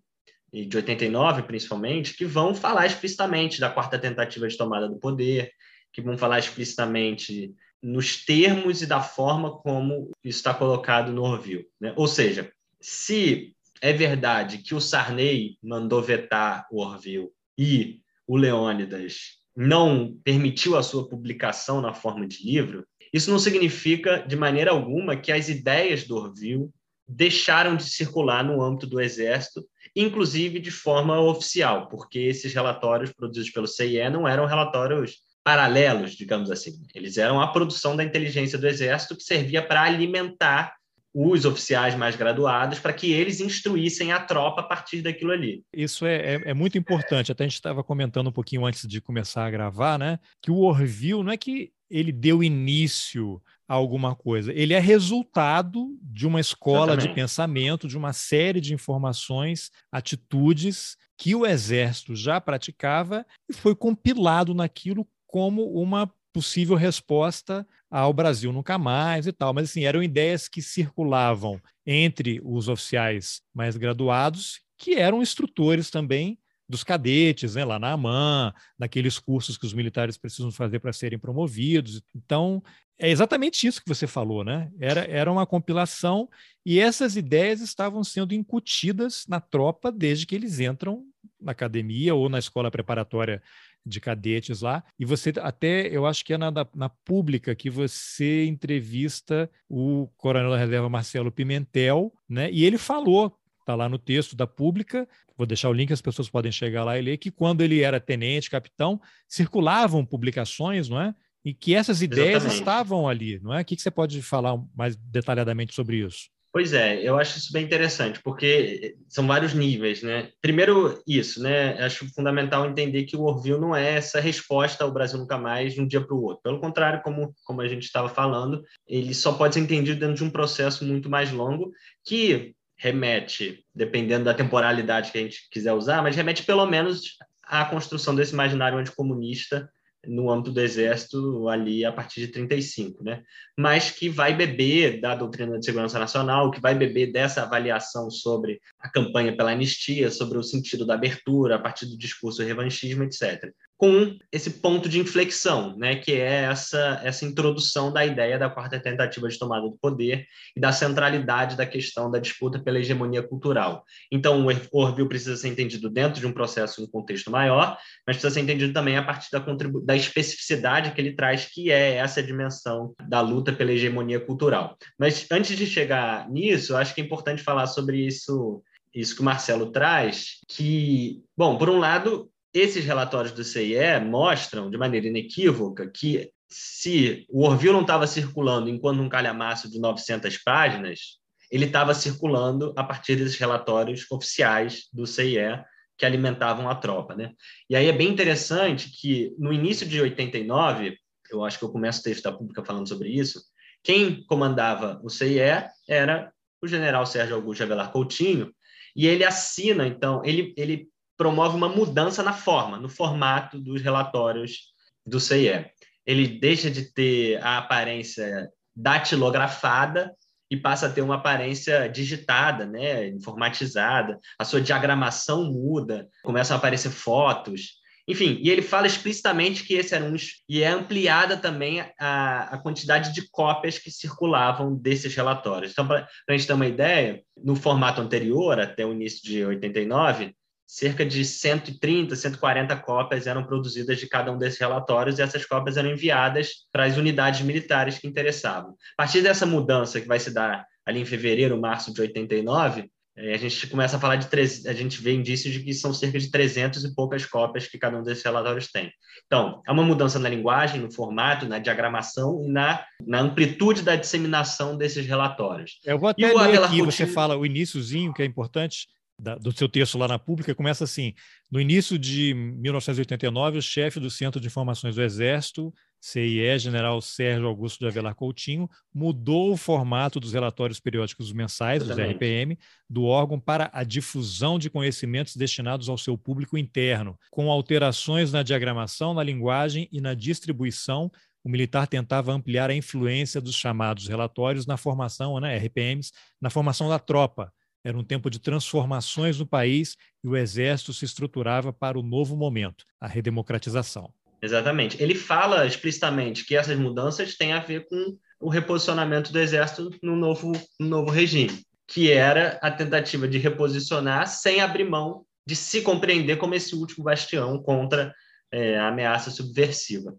e de 89, principalmente, que vão falar explicitamente da quarta tentativa de tomada do poder, que vão falar explicitamente nos termos e da forma como isso está colocado no Orville. Né? Ou seja, se é verdade que o Sarney mandou vetar o Orville e o Leônidas não permitiu a sua publicação na forma de livro, isso não significa, de maneira alguma, que as ideias do Orville deixaram de circular no âmbito do Exército, inclusive de forma oficial, porque esses relatórios produzidos pelo CIE não eram relatórios paralelos, digamos assim. Eles eram a produção da inteligência do Exército que servia para alimentar os oficiais mais graduados para que eles instruíssem a tropa a partir daquilo ali. Isso é, é, é muito importante. Até a gente estava comentando um pouquinho antes de começar a gravar, né? Que o Orville não é que ele deu início a alguma coisa. Ele é resultado de uma escola de pensamento, de uma série de informações, atitudes que o exército já praticava e foi compilado naquilo como uma possível resposta ao Brasil nunca mais e tal. Mas assim, eram ideias que circulavam entre os oficiais mais graduados, que eram instrutores também dos cadetes, né, lá na AMAN, naqueles cursos que os militares precisam fazer para serem promovidos. Então, é exatamente isso que você falou, né? Era, era uma compilação e essas ideias estavam sendo incutidas na tropa desde que eles entram na academia ou na escola preparatória de cadetes lá. E você até, eu acho que é na, na pública que você entrevista o coronel da reserva Marcelo Pimentel, né? E ele falou está lá no texto da pública, vou deixar o link, as pessoas podem chegar lá e ler, que quando ele era tenente, capitão, circulavam publicações, não é? E que essas ideias Exatamente. estavam ali, não é? O que, você pode falar mais detalhadamente sobre isso? Pois é, eu acho isso bem interessante, porque são vários níveis, né? Primeiro, isso, né? Acho fundamental entender que o Orville não é essa resposta ao Brasil Nunca Mais de um dia para o outro. Pelo contrário, como, como a gente estava falando, ele só pode ser entendido dentro de um processo muito mais longo, que remete, dependendo da temporalidade que a gente quiser usar, mas remete pelo menos à construção desse imaginário anticomunista no âmbito do Exército ali a partir de 35, né? Mas que vai beber da doutrina de segurança nacional, que vai beber dessa avaliação sobre a campanha pela anistia, sobre o sentido da abertura a partir do discurso revanchismo, etc com esse ponto de inflexão, né, que é essa, essa introdução da ideia da quarta tentativa de tomada do poder e da centralidade da questão da disputa pela hegemonia cultural. Então, o Orville precisa ser entendido dentro de um processo, um contexto maior, mas precisa ser entendido também a partir da, da especificidade que ele traz, que é essa dimensão da luta pela hegemonia cultural. Mas antes de chegar nisso, acho que é importante falar sobre isso isso que o Marcelo traz, que, bom, por um lado, esses relatórios do CIE mostram de maneira inequívoca que se o Orville não estava circulando enquanto um calhamaço de 900 páginas, ele estava circulando a partir desses relatórios oficiais do CIE que alimentavam a tropa. Né? E aí é bem interessante que, no início de 89, eu acho que eu começo o texto da Pública falando sobre isso, quem comandava o CIE era o general Sérgio Augusto Avelar Coutinho, e ele assina, então, ele, ele promove uma mudança na forma, no formato dos relatórios do CIE. Ele deixa de ter a aparência datilografada e passa a ter uma aparência digitada, né, informatizada. A sua diagramação muda, começam a aparecer fotos. Enfim, e ele fala explicitamente que esse era um. E é ampliada também a, a quantidade de cópias que circulavam desses relatórios. Então, para a gente ter uma ideia, no formato anterior, até o início de 89, cerca de 130, 140 cópias eram produzidas de cada um desses relatórios e essas cópias eram enviadas para as unidades militares que interessavam. A partir dessa mudança que vai se dar ali em fevereiro, março de 89, eh, a gente começa a falar de a gente vê indícios de que são cerca de 300 e poucas cópias que cada um desses relatórios tem. Então, há uma mudança na linguagem, no formato, na diagramação e na, na amplitude da disseminação desses relatórios. Eu vou até ler aqui, você fala o iníciozinho, que é importante, da, do seu texto lá na Pública, começa assim: no início de 1989, o chefe do Centro de Informações do Exército, CIE, General Sérgio Augusto de Avelar Coutinho, mudou o formato dos relatórios periódicos mensais, dos RPM, do órgão para a difusão de conhecimentos destinados ao seu público interno, com alterações na diagramação, na linguagem e na distribuição. O militar tentava ampliar a influência dos chamados relatórios na formação, né, RPMs, na formação da tropa, era um tempo de transformações no país e o exército se estruturava para o novo momento, a redemocratização. Exatamente. Ele fala explicitamente que essas mudanças têm a ver com o reposicionamento do exército no novo, no novo regime, que era a tentativa de reposicionar sem abrir mão de se compreender como esse último bastião contra é, a ameaça subversiva.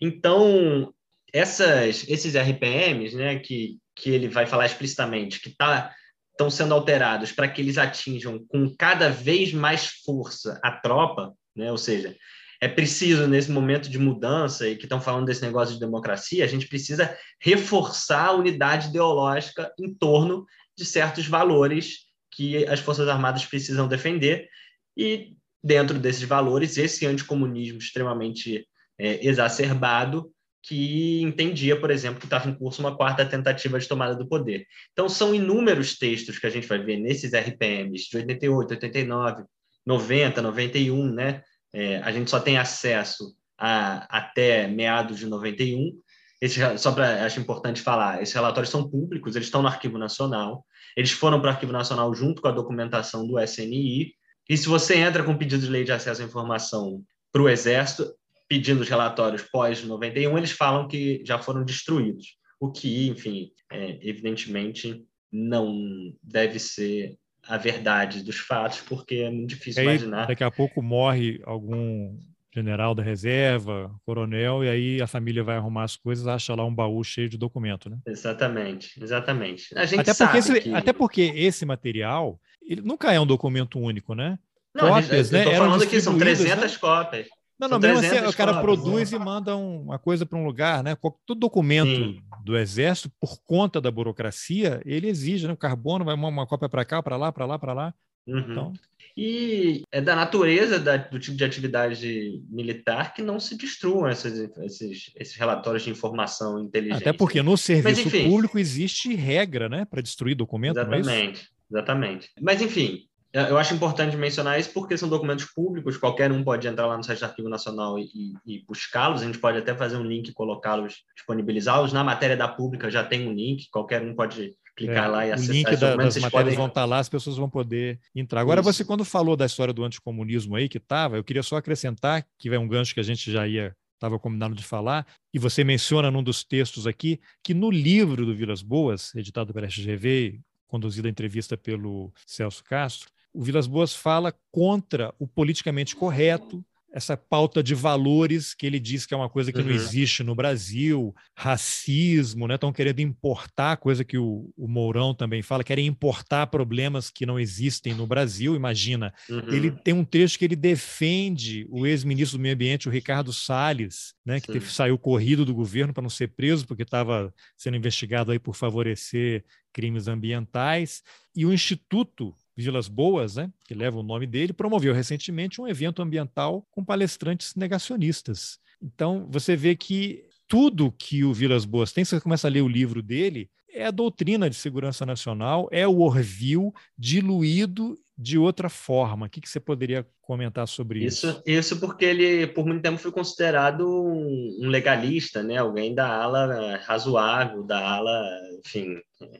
Então, essas, esses RPMs, né, que, que ele vai falar explicitamente, que está estão sendo alterados para que eles atinjam com cada vez mais força a tropa, né? ou seja, é preciso, nesse momento de mudança, e que estão falando desse negócio de democracia, a gente precisa reforçar a unidade ideológica em torno de certos valores que as Forças Armadas precisam defender, e dentro desses valores, esse anticomunismo extremamente é, exacerbado que entendia, por exemplo, que estava em curso uma quarta tentativa de tomada do poder. Então, são inúmeros textos que a gente vai ver nesses RPMs de 88, 89, 90, 91, né? É, a gente só tem acesso a, até meados de 91. Esse, só para acho importante falar, esses relatórios são públicos, eles estão no Arquivo Nacional, eles foram para o Arquivo Nacional junto com a documentação do SNI. E se você entra com pedido de lei de acesso à informação para o Exército, pedindo os relatórios pós-91, eles falam que já foram destruídos, o que, enfim, é, evidentemente não deve ser a verdade dos fatos, porque é muito difícil aí, imaginar. Daqui a pouco morre algum general da reserva, coronel, e aí a família vai arrumar as coisas, acha lá um baú cheio de documento, né? Exatamente, exatamente. A gente até sabe porque esse, que... até porque esse material ele nunca é um documento único, né? Não, cópias, gente, né? Eu tô falando aqui, são 300 né? cópias. Não, não, mesmo assim, o cara cópias, produz né? e manda uma coisa para um lugar, né? Todo documento Sim. do Exército, por conta da burocracia, ele exige, né? O carbono vai uma, cópia para cá, para lá, para lá, para lá. Uhum. Então... E é da natureza da, do tipo de atividade militar que não se destruam esses, esses, esses relatórios de informação inteligente. Até porque no serviço Mas, público existe regra né, para destruir documento. É exatamente, exatamente. Mas, enfim, eu acho importante mencionar isso porque são documentos públicos, qualquer um pode entrar lá no site do Arquivo Nacional e, e buscá-los. A gente pode até fazer um link e colocá-los, disponibilizá-los. Na matéria da pública já tem um link, qualquer um pode clicar é, lá e acessar. O link da, das matérias podem... vão estar lá, as pessoas vão poder entrar. Agora, isso. você, quando falou da história do anticomunismo aí que estava, eu queria só acrescentar, que é um gancho que a gente já ia estava combinado de falar, e você menciona num dos textos aqui, que no livro do Vilas Boas, editado pela SGV, conduzido a entrevista pelo Celso Castro, o Vilas Boas fala contra o politicamente correto, essa pauta de valores que ele diz que é uma coisa que uhum. não existe no Brasil, racismo, né? Estão querendo importar, coisa que o, o, Mourão também fala, querem importar problemas que não existem no Brasil. Imagina, uhum. ele tem um trecho que ele defende o ex-ministro do Meio Ambiente, o Ricardo Salles, né? Que teve, saiu corrido do governo para não ser preso, porque estava sendo investigado aí por favorecer crimes ambientais. E o Instituto Vilas Boas, né, que leva o nome dele, promoveu recentemente um evento ambiental com palestrantes negacionistas. Então, você vê que tudo que o Vilas Boas tem, você começa a ler o livro dele, é a doutrina de segurança nacional, é o Orville diluído de outra forma. O que, que você poderia comentar sobre isso? Isso, isso porque ele, por muito tempo, foi considerado um, legalista, né? alguém da ala razoável, da ala, enfim,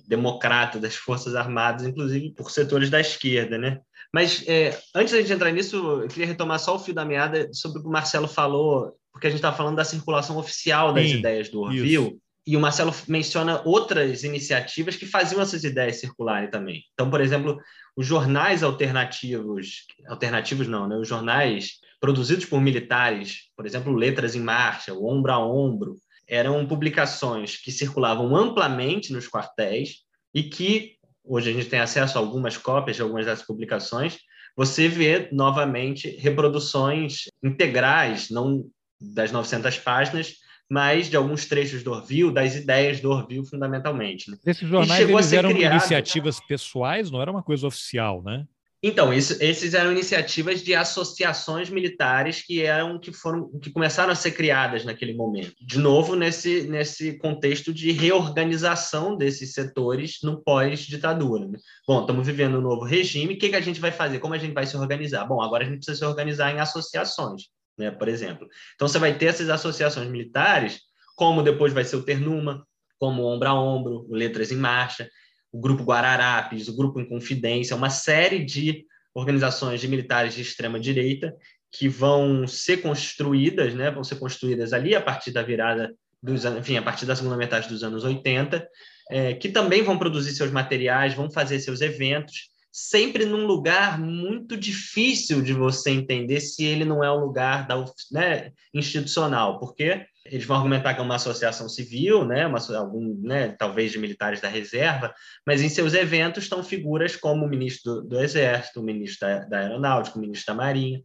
democrata das Forças Armadas, inclusive por setores da esquerda. Né? Mas é, antes da gente entrar nisso, eu queria retomar só o fio da meada sobre o que o Marcelo falou, porque a gente está falando da circulação oficial das Sim, ideias do Orville. E o Marcelo menciona outras iniciativas que faziam essas ideias circularem também. Então, por exemplo, os jornais alternativos, alternativos não, né? Os jornais produzidos por militares, por exemplo, Letras em Marcha, o Ombro a Ombro, eram publicações que circulavam amplamente nos quartéis e que hoje a gente tem acesso a algumas cópias de algumas dessas publicações. Você vê novamente reproduções integrais, não das 900 páginas, mas de alguns trechos do Orville, das ideias do Orville, fundamentalmente. Né? Esses jornais eles eram criado... iniciativas pessoais, não era uma coisa oficial, né? Então, isso, esses eram iniciativas de associações militares que eram que foram que começaram a ser criadas naquele momento. De novo, nesse, nesse contexto de reorganização desses setores no pós-ditadura. Né? Bom, estamos vivendo um novo regime, o que, que a gente vai fazer? Como a gente vai se organizar? Bom, agora a gente precisa se organizar em associações né, por exemplo. Então, você vai ter essas associações militares, como depois vai ser o Ternuma, como o Ombro a Ombro, o Letras em Marcha, o Grupo Guararapes, o Grupo em Confidência, uma série de organizações de militares de extrema-direita que vão ser construídas, né, vão ser construídas ali a partir da virada dos enfim, a partir da segunda metade dos anos 80, é, que também vão produzir seus materiais, vão fazer seus eventos, sempre num lugar muito difícil de você entender se ele não é um lugar da, né, institucional, porque eles vão argumentar que é uma associação civil, né, uma, algum, né, talvez de militares da reserva, mas em seus eventos estão figuras como o ministro do, do Exército, o ministro da, da, Aeronáutica, o ministro da Marinha.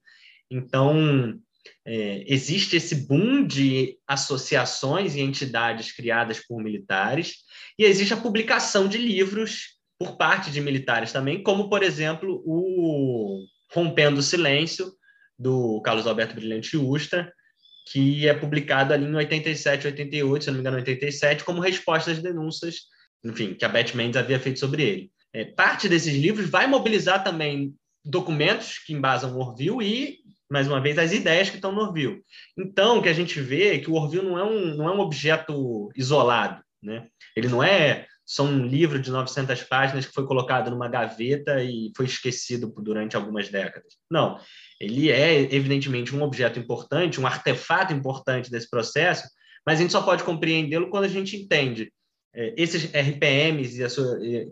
Então, é, existe esse boom de associações e entidades criadas por militares, e existe a publicação de livros por parte de militares também, como, por exemplo, o Rompendo o Silêncio, do Carlos Alberto Brilhante Ustra, que é publicado ali em 87, 88, se não me engano, 87, como resposta às denúncias, enfim, que a Beth Mendes havia feito sobre ele. É, parte desses livros vai mobilizar também documentos que embasam o Orville e, mais uma vez, as ideias que estão no Orville. Então, o que a gente vê é que o Orville não é um, não é um objeto isolado, né? Ele não é são um livro de 900 páginas que foi colocado numa gaveta e foi esquecido durante algumas décadas. Não, ele é evidentemente um objeto importante, um artefato importante desse processo, mas a gente só pode compreendê-lo quando a gente entende é, esses RPMs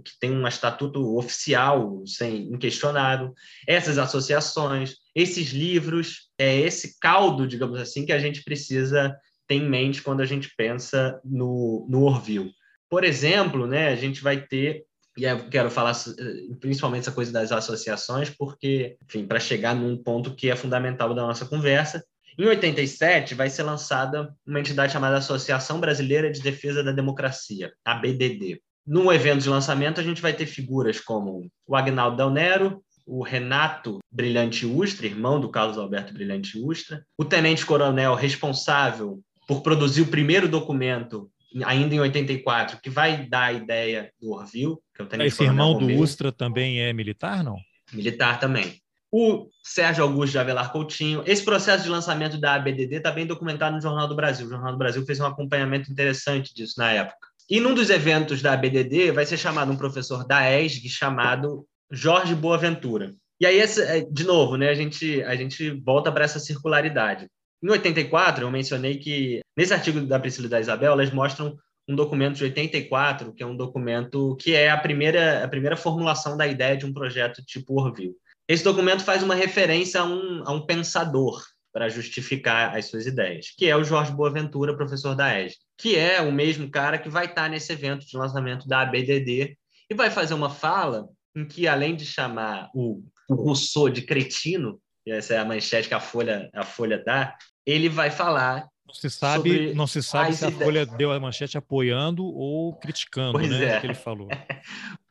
que tem um estatuto oficial, sem inquestionável, essas associações, esses livros, é esse caldo, digamos assim, que a gente precisa ter em mente quando a gente pensa no, no Orville. Por exemplo, né, a gente vai ter e eu quero falar eh, principalmente essa coisa das associações, porque, enfim, para chegar num ponto que é fundamental da nossa conversa, Em 87, vai ser lançada uma entidade chamada Associação Brasileira de Defesa da Democracia, a BDD. No evento de lançamento, a gente vai ter figuras como o Agnaldo Nero, o Renato Brilhante Ustra, irmão do Carlos Alberto Brilhante Ustra, o tenente-coronel responsável por produzir o primeiro documento, ainda em 84, que vai dar a ideia do Orville, que é o Esse irmão do Ustra também é militar, não? Militar também o Sérgio Augusto de Avelar Coutinho. Esse processo de lançamento da ABDD está bem documentado no Jornal do Brasil. O Jornal do Brasil fez um acompanhamento interessante disso na época. E num dos eventos da ABDD vai ser chamado um professor da ESG chamado Jorge Boaventura. E aí, é, de novo, né, a, gente, a gente volta para essa circularidade. Em 84, eu mencionei que, nesse artigo da Priscila e da Isabel, elas mostram um documento de 84, que é um documento que é a primeira, a primeira formulação da ideia de um projeto tipo Orville. Esse documento faz uma referência a um, a um pensador para justificar as suas ideias, que é o Jorge Boaventura, professor da ESG, que é o mesmo cara que vai estar nesse evento de lançamento da ABDD e vai fazer uma fala em que, além de chamar o, o Rousseau de cretino, essa é a manchete que a Folha, a Folha dá, ele vai falar não se sabe, não se sabe se a Folha deu a manchete apoiando ou [LAUGHS] criticando pois né, é. o que ele falou. [LAUGHS]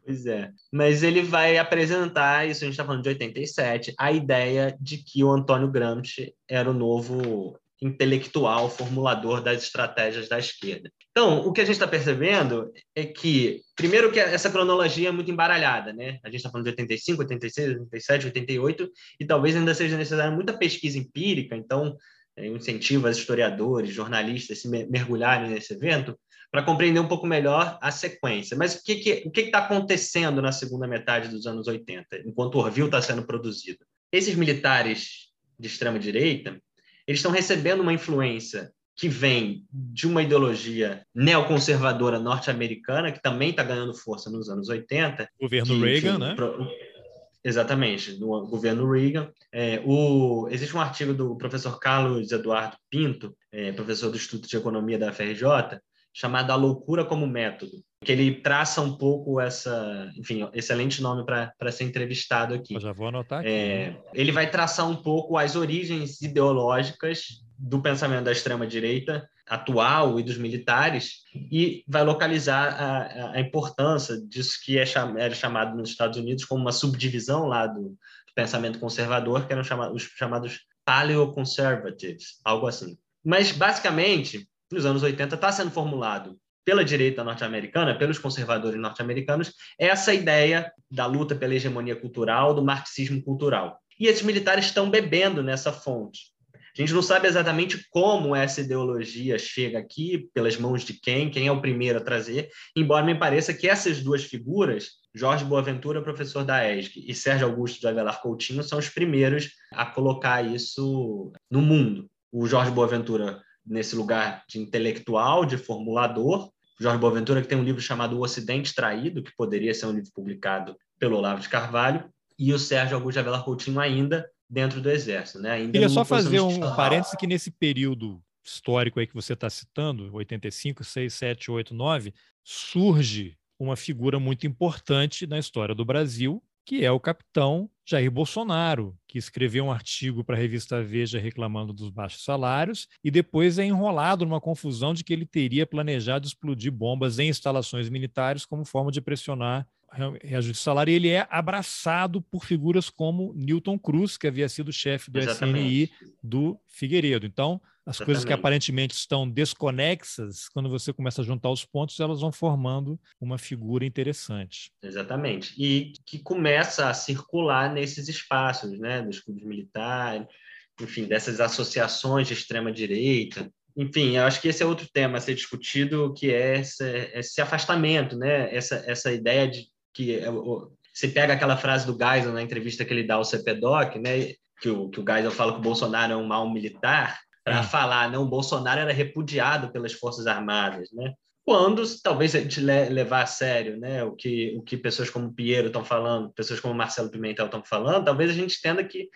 Pois é. Mas ele vai apresentar, isso a gente está falando de 87, a ideia de que o Antônio Gramsci era o novo intelectual formulador das estratégias da esquerda. Então, o que a gente está percebendo é que, primeiro, que essa cronologia é muito embaralhada, né? A gente está falando de 85, 86, 87, 88, e talvez ainda seja necessária muita pesquisa empírica, então, incentiva historiadores, jornalistas a se mergulharem nesse evento, para compreender um pouco melhor a sequência. Mas o que está que, que que tá acontecendo na segunda metade dos anos 80, enquanto o Orville está sendo produzido? Esses militares de extrema-direita eles estão recebendo uma influência que vem de uma ideologia neoconservadora norte-americana, que também está ganhando força nos anos 80. Governo que, Reagan, enfim, né? Pro, exatamente, no governo Reagan. É, o, existe um artigo do professor Carlos Eduardo Pinto, é, professor do Instituto de Economia da FRJ, chamada A Loucura como Método, que ele traça um pouco essa, enfim, excelente nome para ser entrevistado aqui. Eu já vou anotar aqui. É, né? ele vai traçar um pouco as origens ideológicas do pensamento da extrema-direita atual e dos militares e vai localizar a, a importância disso que é cham, era chamado nos Estados Unidos como uma subdivisão lá do, do pensamento conservador, que eram chamados, os chamados paleoconservatives, algo assim. Mas, basicamente, nos anos 80 está sendo formulado pela direita norte-americana, pelos conservadores norte-americanos, essa ideia da luta pela hegemonia cultural, do marxismo cultural. E esses militares estão bebendo nessa fonte. A gente não sabe exatamente como essa ideologia chega aqui, pelas mãos de quem, quem é o primeiro a trazer, embora me pareça que essas duas figuras, Jorge Boaventura, professor da ESG, e Sérgio Augusto de Avelar Coutinho, são os primeiros a colocar isso no mundo. O Jorge Boaventura nesse lugar de intelectual, de formulador. Jorge Boaventura, que tem um livro chamado O Ocidente Traído, que poderia ser um livro publicado pelo Olavo de Carvalho, e o Sérgio Augusto Avelar Coutinho ainda dentro do Exército. Né? Ainda Queria só fazer um parêntese que nesse período histórico aí que você está citando, 85, 6, 7, 8, 9, surge uma figura muito importante na história do Brasil, que é o capitão Jair Bolsonaro, que escreveu um artigo para a revista Veja reclamando dos baixos salários e depois é enrolado numa confusão de que ele teria planejado explodir bombas em instalações militares como forma de pressionar reajuste e ele é abraçado por figuras como Newton Cruz, que havia sido chefe do Exatamente. SNI do Figueiredo. Então, as Exatamente. coisas que aparentemente estão desconexas, quando você começa a juntar os pontos, elas vão formando uma figura interessante. Exatamente. E que começa a circular nesses espaços, né, dos clubes militares, enfim, dessas associações de extrema direita, enfim, eu acho que esse é outro tema a ser discutido, que é esse, esse afastamento, né? Essa, essa ideia de que é você pega aquela frase do Geisel na entrevista que ele dá ao CPDOC, né, que o, que o Geisel fala que o Bolsonaro é um mau militar, para é. falar, não, o Bolsonaro era repudiado pelas Forças Armadas, né? Quando, talvez a gente levar a sério né, o, que, o que pessoas como Piero estão falando, pessoas como Marcelo Pimentel estão falando, talvez a gente entenda que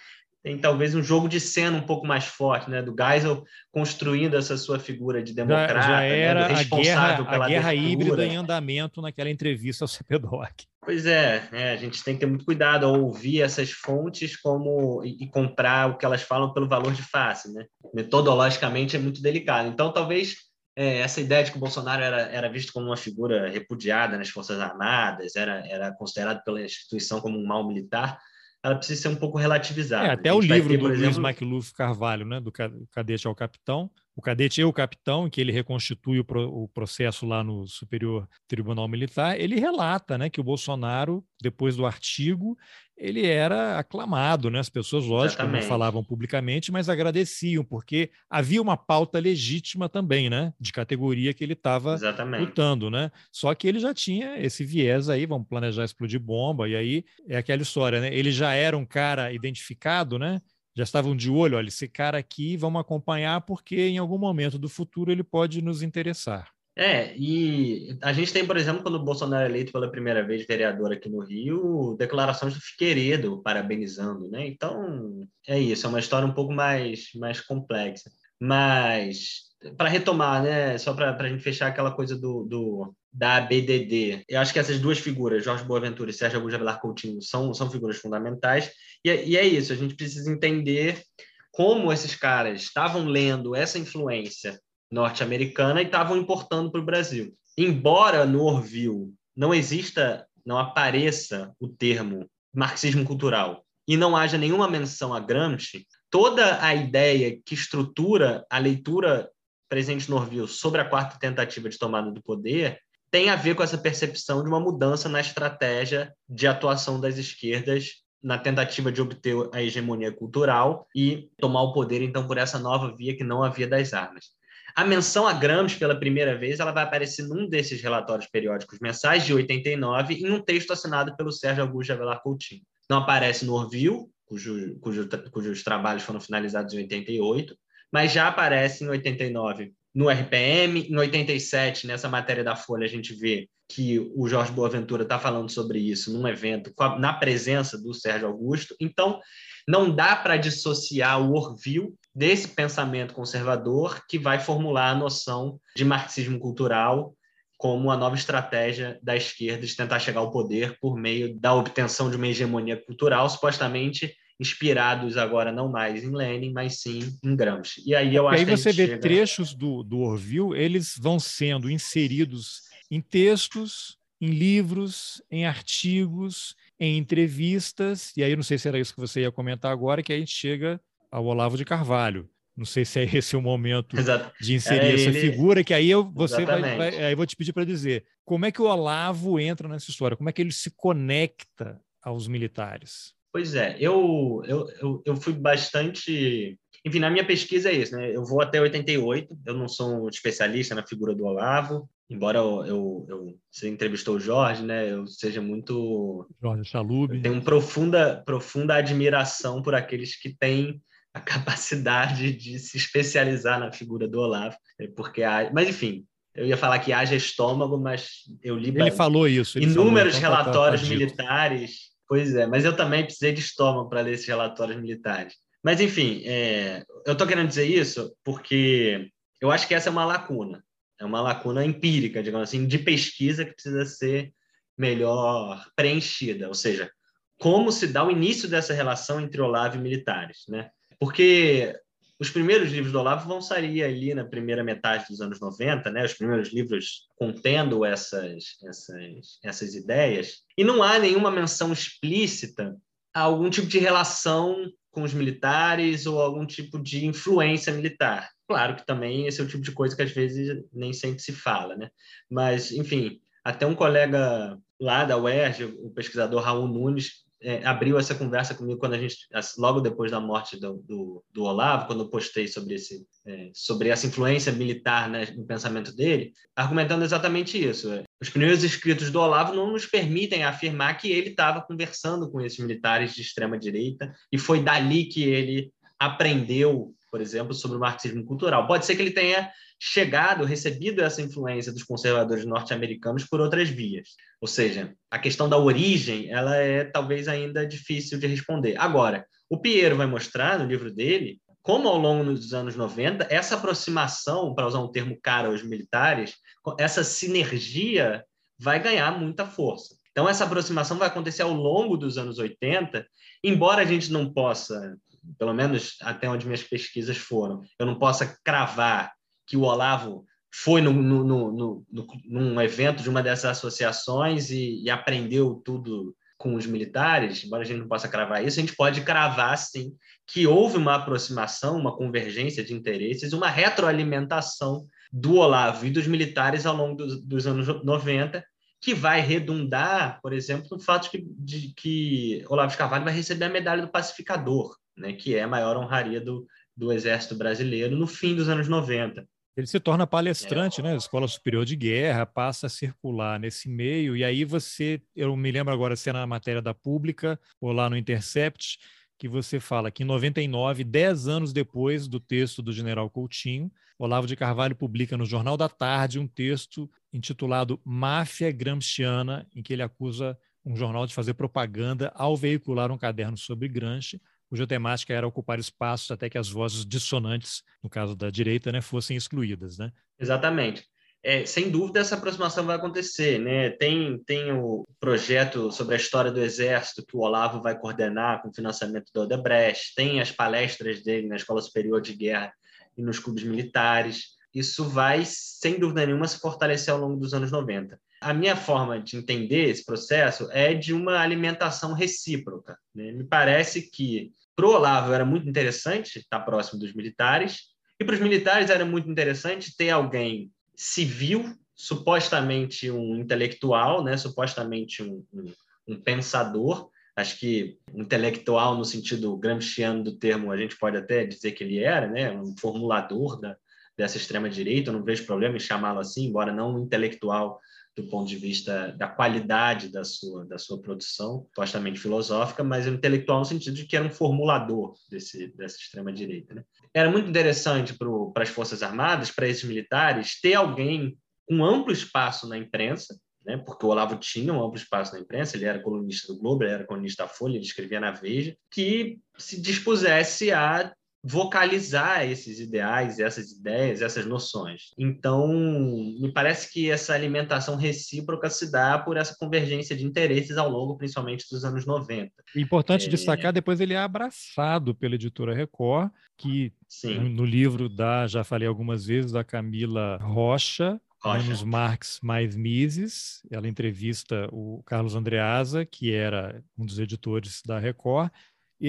tem talvez um jogo de cena um pouco mais forte, né? Do Geisel construindo essa sua figura de democrata, já, já né, era né? a guerra, a guerra híbrida em andamento naquela entrevista ao CPDOC. Pois é, é, a gente tem que ter muito cuidado ao ouvir essas fontes como e, e, comprar o que elas falam pelo valor de face, né? Metodologicamente é muito delicado. Então, talvez é, essa ideia de que o Bolsonaro era, era visto como uma figura repudiada nas Forças Armadas, era, era considerado pela instituição como um mal militar, ela precisa ser um pouco relativizada. É, até o livro ter, do exemplo... Luiz McLuff Carvalho, né, do Cadete ao Capitão, o Cadete e o Capitão, que ele reconstitui o, pro, o, processo lá no Superior Tribunal Militar, ele relata né, que o Bolsonaro, depois do artigo, ele era aclamado, né? As pessoas, lógico, Exatamente. não falavam publicamente, mas agradeciam, porque havia uma pauta legítima também, né? De categoria que ele estava lutando, né? Só que ele já tinha esse viés aí, vamos planejar explodir bomba, e aí é aquela história, né? Ele já era um cara identificado, né? Já estavam de olho, olha, esse cara aqui vamos acompanhar porque em algum momento do futuro ele pode nos interessar. É, e a gente tem, por exemplo, quando o Bolsonaro é eleito pela primeira vez vereador aqui no Rio, declarações do Figueiredo parabenizando, né? Então, é isso, é uma história um pouco mais, mais complexa. Mas, para retomar, né, só para a gente fechar aquela coisa do, do, da ABDD, eu acho que essas duas figuras, Jorge Boaventura e Sérgio Augusto Avelar Coutinho, são, são figuras fundamentais, e, é, e é isso, a gente precisa entender como esses caras estavam lendo essa influência norte-americana e estavam importando para o Brasil. Embora no Orville não exista, não apareça o termo marxismo cultural e não haja nenhuma menção a Gramsci, toda a ideia que estrutura a leitura presente no Orville sobre a quarta tentativa de tomada do poder tem a ver com essa percepção de uma mudança na estratégia de atuação das esquerdas na tentativa de obter a hegemonia cultural e tomar o poder, então, por essa nova via que não havia das armas. A menção a Gramsci, pela primeira vez, ela vai aparecer num desses relatórios periódicos mensais de 89, em um texto assinado pelo Sérgio Augusto Avelar Coutinho. Não aparece no Orville, cujo, cujo, cujos trabalhos foram finalizados em 88, mas já aparece em 89 no RPM. Em 87, nessa matéria da Folha, a gente vê que o Jorge Boaventura está falando sobre isso num evento na presença do Sérgio Augusto. Então, não dá para dissociar o Orville desse pensamento conservador que vai formular a noção de marxismo cultural como a nova estratégia da esquerda de tentar chegar ao poder por meio da obtenção de uma hegemonia cultural, supostamente inspirados agora não mais em Lenin, mas sim em Gramsci. E aí eu acho aí que você vê chega... trechos do, do Orville, eles vão sendo inseridos em textos, em livros, em artigos, em entrevistas, e aí não sei se era isso que você ia comentar agora, que a gente chega ao Olavo de Carvalho. Não sei se é [LAUGHS] esse o momento Exato. de inserir é essa ele... figura, que aí eu, você vai, vai, aí eu vou te pedir para dizer como é que o Olavo entra nessa história, como é que ele se conecta aos militares. Pois é, eu, eu, eu, eu fui bastante enfim, na minha pesquisa é isso, né? Eu vou até 88, eu não sou um especialista na figura do Olavo, embora eu, eu, eu você entrevistou o Jorge, né? Eu seja muito Jorge Chalub. Tenho uma profunda profunda admiração por aqueles que têm a capacidade de se especializar na figura do Olavo, né? porque há... mas enfim, eu ia falar que haja estômago, mas eu li ele falou isso, ele inúmeros falou, então tá, tá, relatórios tá, tá militares. Pois é, mas eu também precisei de estômago para ler esses relatórios militares. Mas, enfim, é, eu estou querendo dizer isso porque eu acho que essa é uma lacuna. É uma lacuna empírica, digamos assim, de pesquisa que precisa ser melhor preenchida. Ou seja, como se dá o início dessa relação entre Olavo e militares, né? Porque os primeiros livros do Olavo vão sair ali na primeira metade dos anos 90, né? Os primeiros livros contendo essas, essas, essas ideias. E não há nenhuma menção explícita a algum tipo de relação com os militares ou algum tipo de influência militar. Claro que também esse é o tipo de coisa que às vezes nem sempre se fala, né? Mas, enfim, até um colega lá da UERJ, o pesquisador Raul Nunes, é, abriu essa conversa comigo quando a gente, logo depois da morte do, do, do Olavo, quando eu postei sobre, esse, é, sobre essa influência militar né, no pensamento dele, argumentando exatamente isso. Os primeiros escritos do Olavo não nos permitem afirmar que ele estava conversando com esses militares de extrema direita e foi dali que ele aprendeu por exemplo, sobre o marxismo cultural. Pode ser que ele tenha chegado, recebido essa influência dos conservadores norte-americanos por outras vias. Ou seja, a questão da origem, ela é talvez ainda difícil de responder. Agora, o Piero vai mostrar no livro dele como ao longo dos anos 90, essa aproximação, para usar um termo caro aos militares, essa sinergia vai ganhar muita força. Então, essa aproximação vai acontecer ao longo dos anos 80, embora a gente não possa, pelo menos até onde minhas pesquisas foram, eu não possa cravar que o Olavo foi no, no, no, no num evento de uma dessas associações e, e aprendeu tudo com os militares, embora a gente não possa cravar isso, a gente pode cravar, sim, que houve uma aproximação, uma convergência de interesses, uma retroalimentação do Olavo e dos militares ao longo dos, dos anos 90, que vai redundar, por exemplo, no fato de de que Olavo de Carvalho vai receber a medalha do pacificador, né, que é a maior honraria do, do Exército Brasileiro no fim dos anos 90. Ele se torna palestrante, é. né? Escola Superior de Guerra, passa a circular nesse meio, e aí você, eu me lembro agora se é na matéria da Pública ou lá no Intercept, que você fala que em 99, dez anos depois do texto do general Coutinho, Olavo de Carvalho publica no Jornal da Tarde um texto intitulado Máfia Gramsciana, em que ele acusa um jornal de fazer propaganda ao veicular um caderno sobre Gramsci, cuja temática era ocupar espaços até que as vozes dissonantes, no caso da direita, né, fossem excluídas. Né? Exatamente. É, sem dúvida essa aproximação vai acontecer, né? Tem tem o projeto sobre a história do Exército que o Olavo vai coordenar com financiamento do Odebrecht, tem as palestras dele na Escola Superior de Guerra e nos clubes militares. Isso vai, sem dúvida nenhuma, se fortalecer ao longo dos anos 90. A minha forma de entender esse processo é de uma alimentação recíproca. Né? Me parece que para o Olavo era muito interessante estar próximo dos militares, e para os militares era muito interessante ter alguém civil, supostamente um intelectual, né? supostamente um, um, um pensador. Acho que intelectual, no sentido gramsciano do termo, a gente pode até dizer que ele era, né? um formulador da, dessa extrema-direita. Eu não vejo problema em chamá-lo assim, embora não um intelectual do ponto de vista da qualidade da sua, da sua produção, supostamente filosófica, mas intelectual no sentido de que era um formulador desse, dessa extrema-direita. Né? Era muito interessante para as Forças Armadas, para esses militares, ter alguém com amplo espaço na imprensa, né? porque o Olavo tinha um amplo espaço na imprensa, ele era colunista do Globo, ele era colunista da Folha, ele escrevia na Veja, que se dispusesse a vocalizar esses ideais, essas ideias, essas noções. Então, me parece que essa alimentação recíproca se dá por essa convergência de interesses ao longo, principalmente dos anos 90. Importante é... destacar, depois ele é abraçado pela editora Record, que Sim. no livro da, já falei algumas vezes, da Camila Rocha, Rocha. Menos Marx, Mais Mises. Ela entrevista o Carlos Andreasa, que era um dos editores da Record,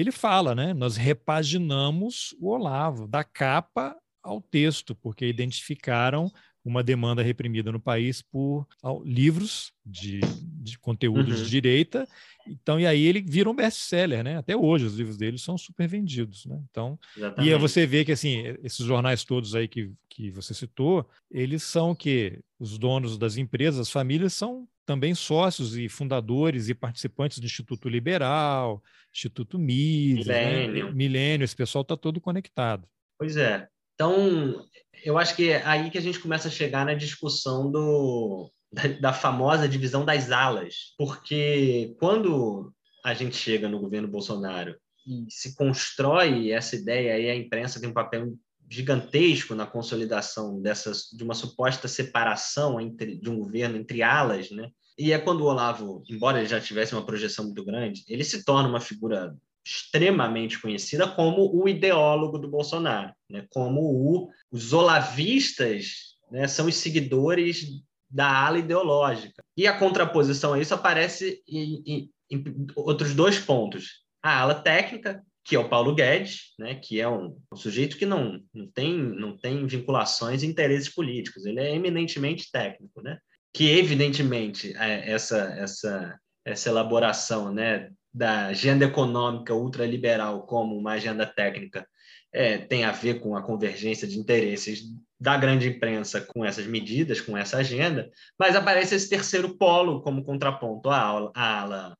ele fala, né? Nós repaginamos o Olavo, da capa ao texto, porque identificaram uma demanda reprimida no país por livros de, de conteúdo uhum. de direita. Então, e aí ele vira um best-seller, né? Até hoje os livros dele são super vendidos, né? Então, Exatamente. e aí você vê que assim, esses jornais todos aí que, que você citou, eles são que os donos das empresas, as famílias são também sócios e fundadores e participantes do Instituto Liberal, Instituto Mises, né? Milênio. Né? Milênio, esse pessoal está todo conectado. Pois é. Então, eu acho que é aí que a gente começa a chegar na discussão do, da, da famosa divisão das alas, porque quando a gente chega no governo Bolsonaro e se constrói essa ideia, e a imprensa tem um papel gigantesco na consolidação dessas, de uma suposta separação entre, de um governo entre alas, né? E é quando o Olavo, embora ele já tivesse uma projeção muito grande, ele se torna uma figura extremamente conhecida como o ideólogo do Bolsonaro, né? como o, os olavistas né, são os seguidores da ala ideológica. E a contraposição a isso aparece em, em, em outros dois pontos. A ala técnica, que é o Paulo Guedes, né, que é um, um, sujeito que não, não, tem, não tem vinculações e interesses políticos, ele é eminentemente técnico, né, que evidentemente é, essa, essa, essa elaboração né, da agenda econômica ultraliberal como uma agenda técnica é, tem a ver com a convergência de interesses da grande imprensa com essas medidas, com essa agenda, mas aparece esse terceiro polo como contraponto à à ala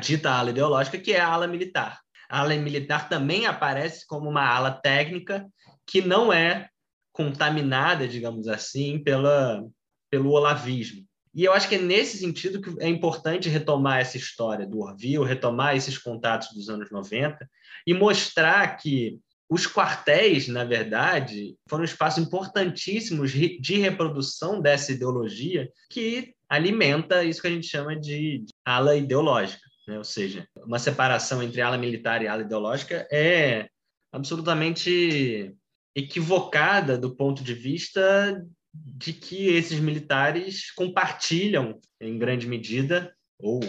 dita ala ideológica, que é a ala militar. A ala militar também aparece como uma ala técnica que não é contaminada, digamos assim, pela, pelo olavismo. E eu acho que é nesse sentido que é importante retomar essa história do Orville, retomar esses contatos dos anos 90 e mostrar que os quartéis, na verdade, foram espaços importantíssimos de reprodução dessa ideologia que alimenta isso que a gente chama de ala ideológica. Né? Ou seja, uma separação entre ala militar e ala ideológica é absolutamente equivocada do ponto de vista de que esses militares compartilham, em grande medida, ou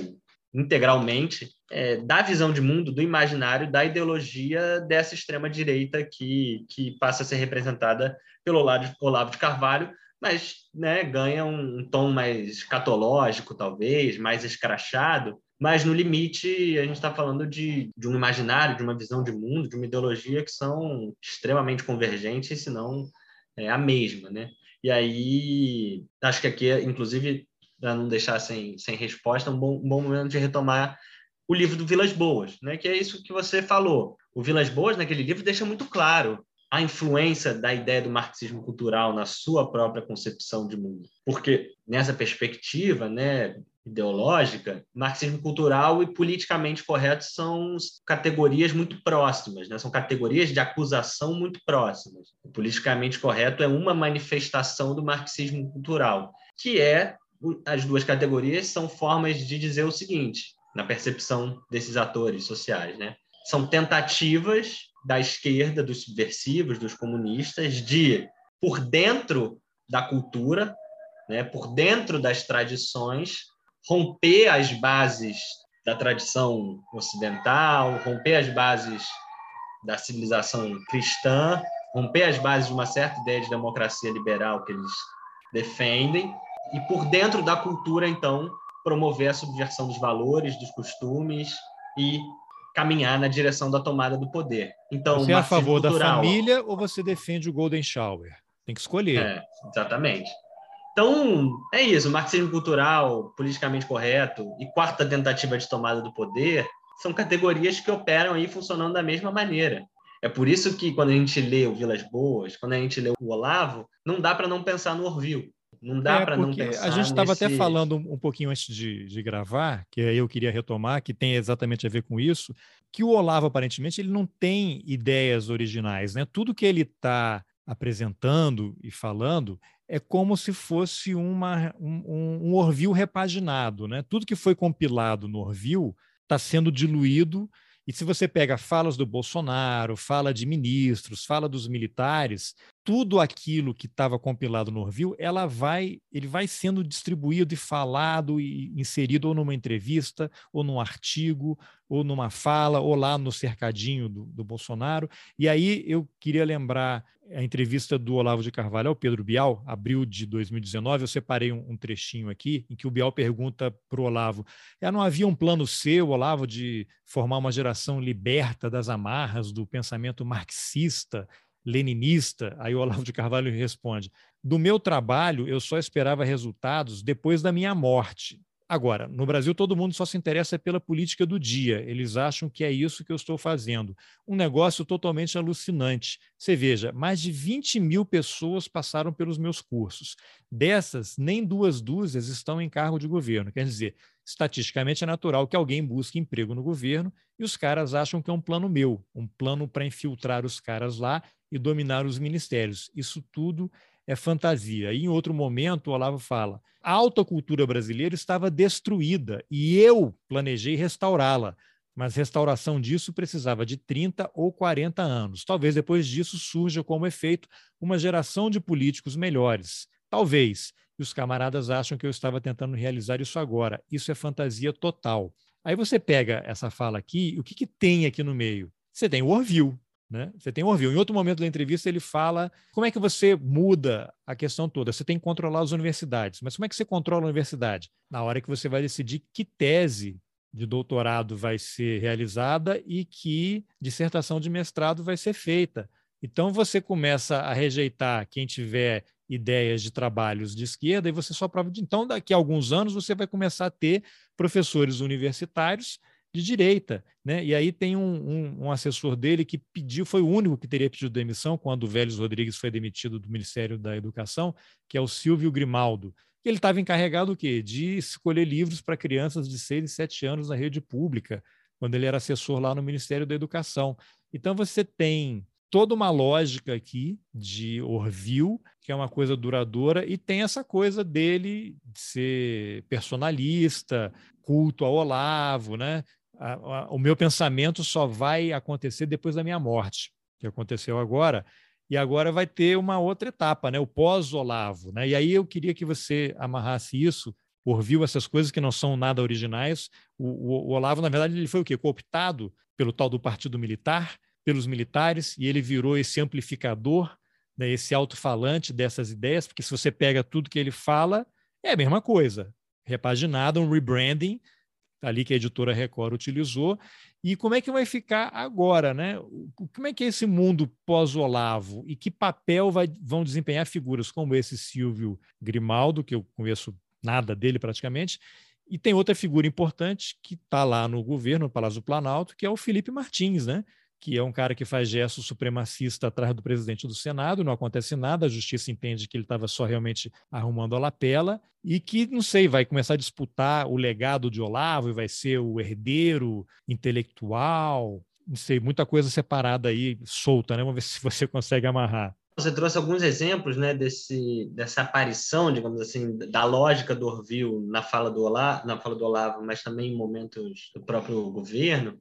integralmente, é, da visão de mundo, do imaginário, da ideologia dessa extrema-direita que, que passa a ser representada pelo Olavo de Carvalho, mas né, ganha um tom mais catológico, talvez, mais escrachado, mas no limite a gente está falando de, de um imaginário, de uma visão de mundo, de uma ideologia que são extremamente convergentes, se não é, a mesma, né? E aí, acho que aqui, inclusive, para não deixar sem, sem resposta, é um bom, um bom momento de retomar o livro do Vilas Boas, né? que é isso que você falou. O Vilas Boas, naquele livro, deixa muito claro a influência da ideia do marxismo cultural na sua própria concepção de mundo. Porque nessa perspectiva né, ideológica, marxismo cultural e politicamente correto são categorias muito próximas, né? são categorias de acusação muito próximas. O politicamente correto é uma manifestação do marxismo cultural, que é as duas categorias são formas de dizer o seguinte: na percepção desses atores sociais. Né? São tentativas da esquerda, dos subversivos, dos comunistas, de, por dentro da cultura, né, por dentro das tradições, romper as bases da tradição ocidental, romper as bases da civilização cristã, romper as bases de uma certa ideia de democracia liberal que eles defendem, e por dentro da cultura, então, promover a subversão dos valores, dos costumes e caminhar na direção da tomada do poder. Então, você é a favor cultural, da família ou você defende o Golden Shower? Tem que escolher. É, exatamente. Então, é isso. Marxismo cultural, politicamente correto e quarta tentativa de tomada do poder são categorias que operam aí funcionando da mesma maneira. É por isso que quando a gente lê o Vilas Boas, quando a gente lê o Olavo, não dá para não pensar no Orville. Não dá é, para não pensar. A gente estava nesse... até falando um pouquinho antes de, de gravar, que eu queria retomar, que tem exatamente a ver com isso, que o Olavo, aparentemente, ele não tem ideias originais. Né? Tudo que ele está apresentando e falando é como se fosse uma, um, um Orville repaginado. Né? Tudo que foi compilado no Orville está sendo diluído e se você pega falas do Bolsonaro, fala de ministros, fala dos militares, tudo aquilo que estava compilado no Orville, ela vai, ele vai sendo distribuído e falado e inserido ou numa entrevista, ou num artigo, ou numa fala, ou lá no cercadinho do, do Bolsonaro. E aí eu queria lembrar a entrevista do Olavo de Carvalho ao Pedro Bial, abril de 2019, eu separei um, um trechinho aqui, em que o Bial pergunta para o Olavo: é, não havia um plano seu, Olavo, de formar uma geração liberta das amarras do pensamento marxista, leninista? Aí o Olavo de Carvalho responde: do meu trabalho, eu só esperava resultados depois da minha morte. Agora, no Brasil, todo mundo só se interessa pela política do dia. Eles acham que é isso que eu estou fazendo. Um negócio totalmente alucinante. Você veja, mais de 20 mil pessoas passaram pelos meus cursos. Dessas, nem duas dúzias estão em cargo de governo. Quer dizer, estatisticamente é natural que alguém busque emprego no governo e os caras acham que é um plano meu, um plano para infiltrar os caras lá e dominar os ministérios. Isso tudo é fantasia. E em outro momento, o Olavo fala: a alta cultura brasileira estava destruída e eu planejei restaurá-la. Mas restauração disso precisava de 30 ou 40 anos. Talvez depois disso surja como efeito uma geração de políticos melhores. Talvez. E os camaradas acham que eu estava tentando realizar isso agora. Isso é fantasia total. Aí você pega essa fala aqui, o que, que tem aqui no meio? Você tem o Orville, né? Você tem o Orville. Em outro momento da entrevista, ele fala como é que você muda a questão toda. Você tem que controlar as universidades. Mas como é que você controla a universidade? Na hora que você vai decidir que tese de doutorado vai ser realizada e que dissertação de mestrado vai ser feita. Então, você começa a rejeitar quem tiver ideias de trabalhos de esquerda e você só prova de. Então, daqui a alguns anos, você vai começar a ter professores universitários de direita. Né? E aí tem um, um, um, assessor dele que pediu, foi o único que teria pedido demissão quando o Vélez Rodrigues foi demitido do Ministério da Educação, que é o Silvio Grimaldo. Ele estava encarregado o quê? De escolher livros para crianças de 6 e 7 anos na rede pública, quando ele era assessor lá no Ministério da Educação. Então você tem toda uma lógica aqui de Orville, que é uma coisa duradoura, e tem essa coisa dele de ser personalista, culto ao Olavo, né? O meu pensamento só vai acontecer depois da minha morte, que aconteceu agora, e agora vai ter uma outra etapa, né? o pós-Olavo. Né? E aí eu queria que você amarrasse isso, Orville, essas coisas que não são nada originais. O, o, o Olavo, na verdade, ele foi o quê? Cooptado pelo tal do Partido Militar, pelos militares e ele virou esse amplificador, né, esse alto-falante dessas ideias, porque se você pega tudo que ele fala, é a mesma coisa, repaginado, um rebranding, ali que a editora Record utilizou. E como é que vai ficar agora, né? Como é que é esse mundo pós-Olavo e que papel vai, vão desempenhar figuras como esse Silvio Grimaldo, que eu conheço nada dele praticamente, e tem outra figura importante que está lá no governo, no Palácio do Planalto, que é o Felipe Martins, né? Que é um cara que faz gesto supremacista atrás do presidente do Senado, não acontece nada, a justiça entende que ele estava só realmente arrumando a lapela, e que, não sei, vai começar a disputar o legado de Olavo e vai ser o herdeiro intelectual, não sei, muita coisa separada aí, solta, né? Vamos ver [LAUGHS] se você consegue amarrar. Você trouxe alguns exemplos né, desse, dessa aparição, digamos assim, da lógica do Orville na fala do Olavo, na fala do Olavo, mas também em momentos do próprio governo.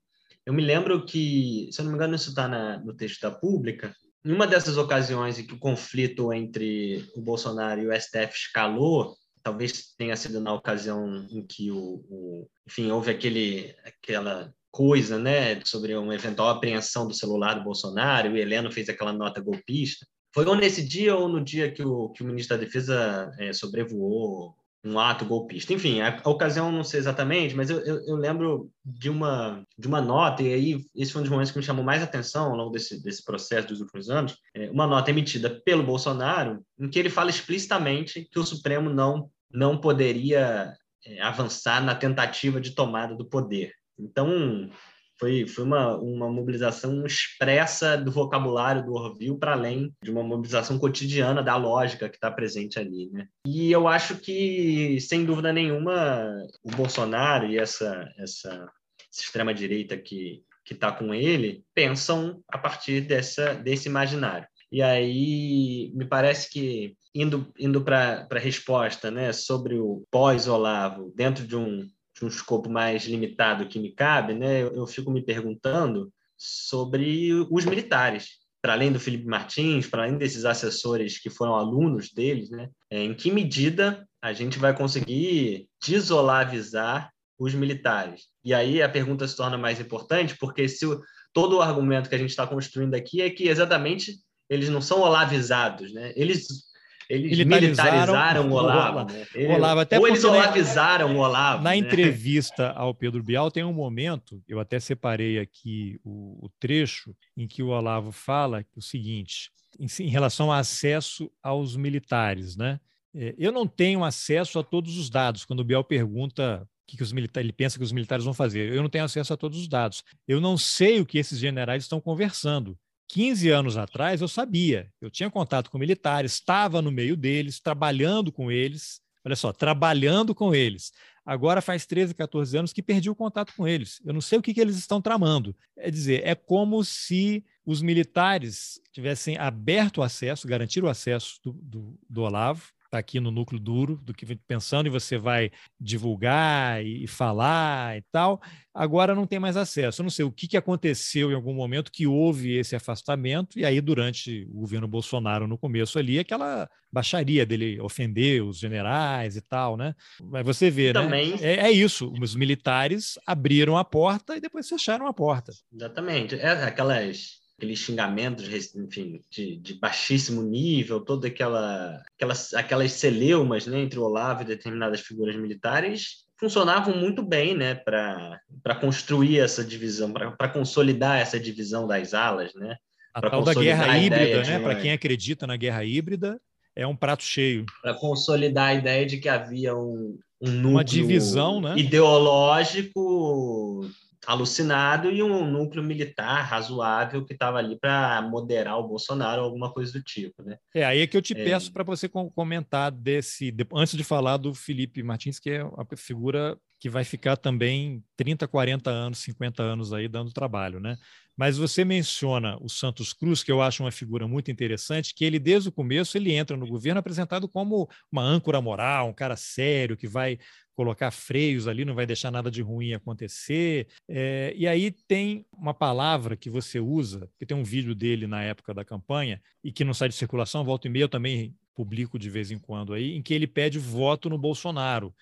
Eu me lembro que, se eu não me engano, isso está no texto da Pública, em uma dessas ocasiões em que o conflito entre o Bolsonaro e o STF escalou, talvez tenha sido na ocasião em que o, o enfim, houve aquele, aquela coisa, né, sobre uma eventual apreensão do celular do Bolsonaro, e o Heleno fez aquela nota golpista. Foi ou nesse dia ou no dia que o, que o ministro da Defesa é, sobrevoou um ato golpista. Enfim, a, a, ocasião não sei exatamente, mas eu, eu, eu, lembro de uma, de uma nota, e aí esse foi um dos momentos que me chamou mais atenção ao longo desse, desse processo dos últimos anos, é, uma nota emitida pelo Bolsonaro, em que ele fala explicitamente que o Supremo não, não poderia é, avançar na tentativa de tomada do poder. Então, foi, foi uma, uma mobilização expressa do vocabulário do Orville para além de uma mobilização cotidiana da lógica que está presente ali. Né? E eu acho que, sem dúvida nenhuma, o Bolsonaro e essa, essa, extrema-direita que que está com ele pensam a partir dessa, desse imaginário. E aí me parece que indo, indo para a resposta né, sobre o pós-Olavo, dentro de um, de um escopo mais limitado que me cabe, né, eu, eu fico me perguntando sobre os militares. Para além do Felipe Martins, para além desses assessores que foram alunos deles, né, é, em que medida a gente vai conseguir desolavizar os militares? E aí a pergunta se torna mais importante, porque se o, todo o argumento que a gente está construindo aqui é que exatamente eles não são olavizados, né? Eles eles militarizaram, o Olavo. Né? Ele, Olavo até ou eles olavizaram o Olavo. Na né? entrevista ao Pedro Bial, tem um momento, eu até separei aqui o, o trecho, em que o Olavo fala o seguinte, em, em relação ao acesso aos militares. Né? É, eu não tenho acesso a todos os dados. Quando o Bial pergunta o que os militares, ele pensa que os militares vão fazer. Eu não tenho acesso a todos os dados. Eu não sei o que esses generais estão conversando. 15 anos atrás eu sabia, eu tinha contato com militares, estava no meio deles, trabalhando com eles. Olha só, trabalhando com eles. Agora faz 13, 14 anos que perdi o contato com eles. Eu não sei o que, que eles estão tramando. É dizer, é como se os militares tivessem aberto o acesso, garantido o acesso do, do, do Olavo, está aqui no núcleo duro do que pensando e você vai divulgar e, falar e tal. Agora não tem mais acesso. Eu não sei o que, que aconteceu em algum momento que houve esse afastamento, e aí, durante o governo Bolsonaro, no começo ali, aquela baixaria dele ofender os generais e tal, né? Mas você vê, né? Também... né? É, é, isso. Os militares abriram a porta e depois fecharam a porta. Exatamente. É aquelas aqueles xingamentos, enfim, de, de, baixíssimo nível, toda aquela, aquelas, aquelas celeumas né, entre o Olavo e determinadas figuras militares funcionavam muito bem né, para construir essa divisão, para consolidar essa divisão das alas. Né, a tal da guerra híbrida, né, para quem acredita na guerra híbrida, é um prato cheio. Para consolidar a ideia de que havia um, um núcleo uma divisão né? ideológico alucinado e um núcleo militar razoável que estava ali para moderar o Bolsonaro, alguma coisa do tipo, né? É aí é que eu te é... peço para você comentar desse, antes de falar do Felipe Martins, que é uma figura que vai ficar também 30, 40 anos, 50 anos aí dando trabalho, né? Mas você menciona o Santos Cruz, que eu acho uma figura muito interessante, que ele desde o começo ele entra no governo apresentado como uma âncora moral, um cara sério que vai colocar freios ali, não vai deixar nada de ruim acontecer. É, e aí tem uma palavra que você usa, que tem um vídeo dele na época da campanha e que não sai de circulação, volta e meia eu também publico de vez em quando aí, em que ele pede voto no Bolsonaro.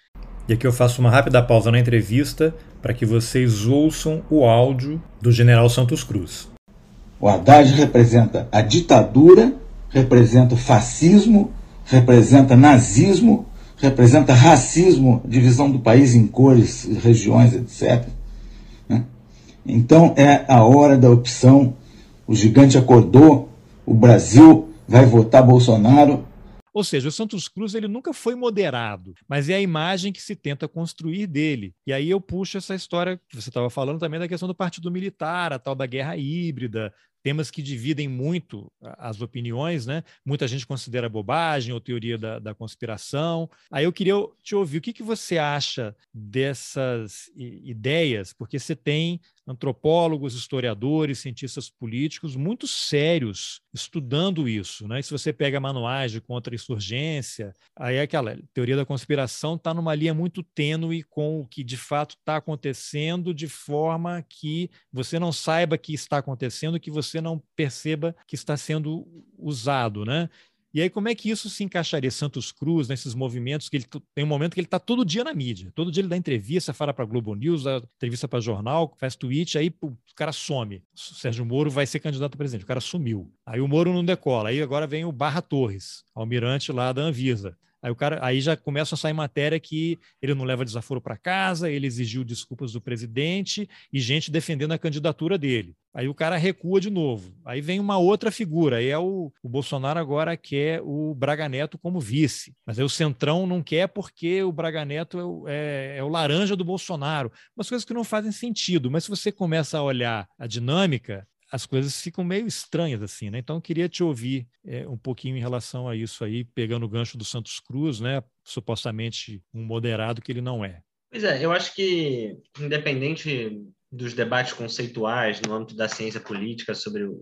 E aqui eu faço uma rápida pausa na entrevista para que vocês ouçam o áudio do general Santos Cruz. O Haddad representa a ditadura, representa o fascismo, representa nazismo, representa racismo, divisão do país em cores, regiões, etc. Né? Então é a hora da opção. O gigante acordou, o Brasil vai votar Bolsonaro. Ou seja, o Santos Cruz ele nunca foi moderado, mas é a imagem que se tenta construir dele. E aí eu puxo essa história que você estava falando também da questão do partido militar, a tal da guerra híbrida, temas que dividem muito as opiniões, né? Muita gente considera bobagem ou teoria da, da conspiração. Aí eu queria te ouvir, o que, que você acha dessas ideias? Porque você tem antropólogos, historiadores, cientistas políticos muito sérios estudando isso. Né? E se você pega manuais de contra-insurgência, aí é aquela teoria da conspiração está numa linha muito tênue com o que de fato está acontecendo, de forma que você não saiba que está acontecendo, que você não perceba que está sendo usado. Né? E aí, como é que isso se encaixaria? Santos Cruz, nesses movimentos que ele tem um momento que ele está todo dia na mídia. Todo dia ele dá entrevista, fala para Globo News, dá entrevista para jornal, faz tweet, aí o cara some. O Sérgio Moro vai ser candidato a presidente. O cara sumiu. Aí o Moro não decola. Aí agora vem o Barra Torres, almirante lá da Anvisa. Aí o cara, aí já começa a sair matéria que ele não leva desaforo para casa, ele exigiu desculpas do presidente e gente defendendo a candidatura dele. Aí o cara recua de novo. Aí vem uma outra figura. Aí é o, o Bolsonaro agora quer o Braga Neto como vice. Mas aí o Centrão não quer porque o Braga Neto é o, é, é o laranja do Bolsonaro. Umas coisas que não fazem sentido. Mas se você começa a olhar a dinâmica, as coisas ficam meio estranhas assim, né? Então eu queria te ouvir é, um pouquinho em relação a isso aí, pegando o gancho do Santos Cruz, né? Supostamente um moderado que ele não é. Pois é, eu acho que independente dos debates conceituais no âmbito da ciência política sobre o,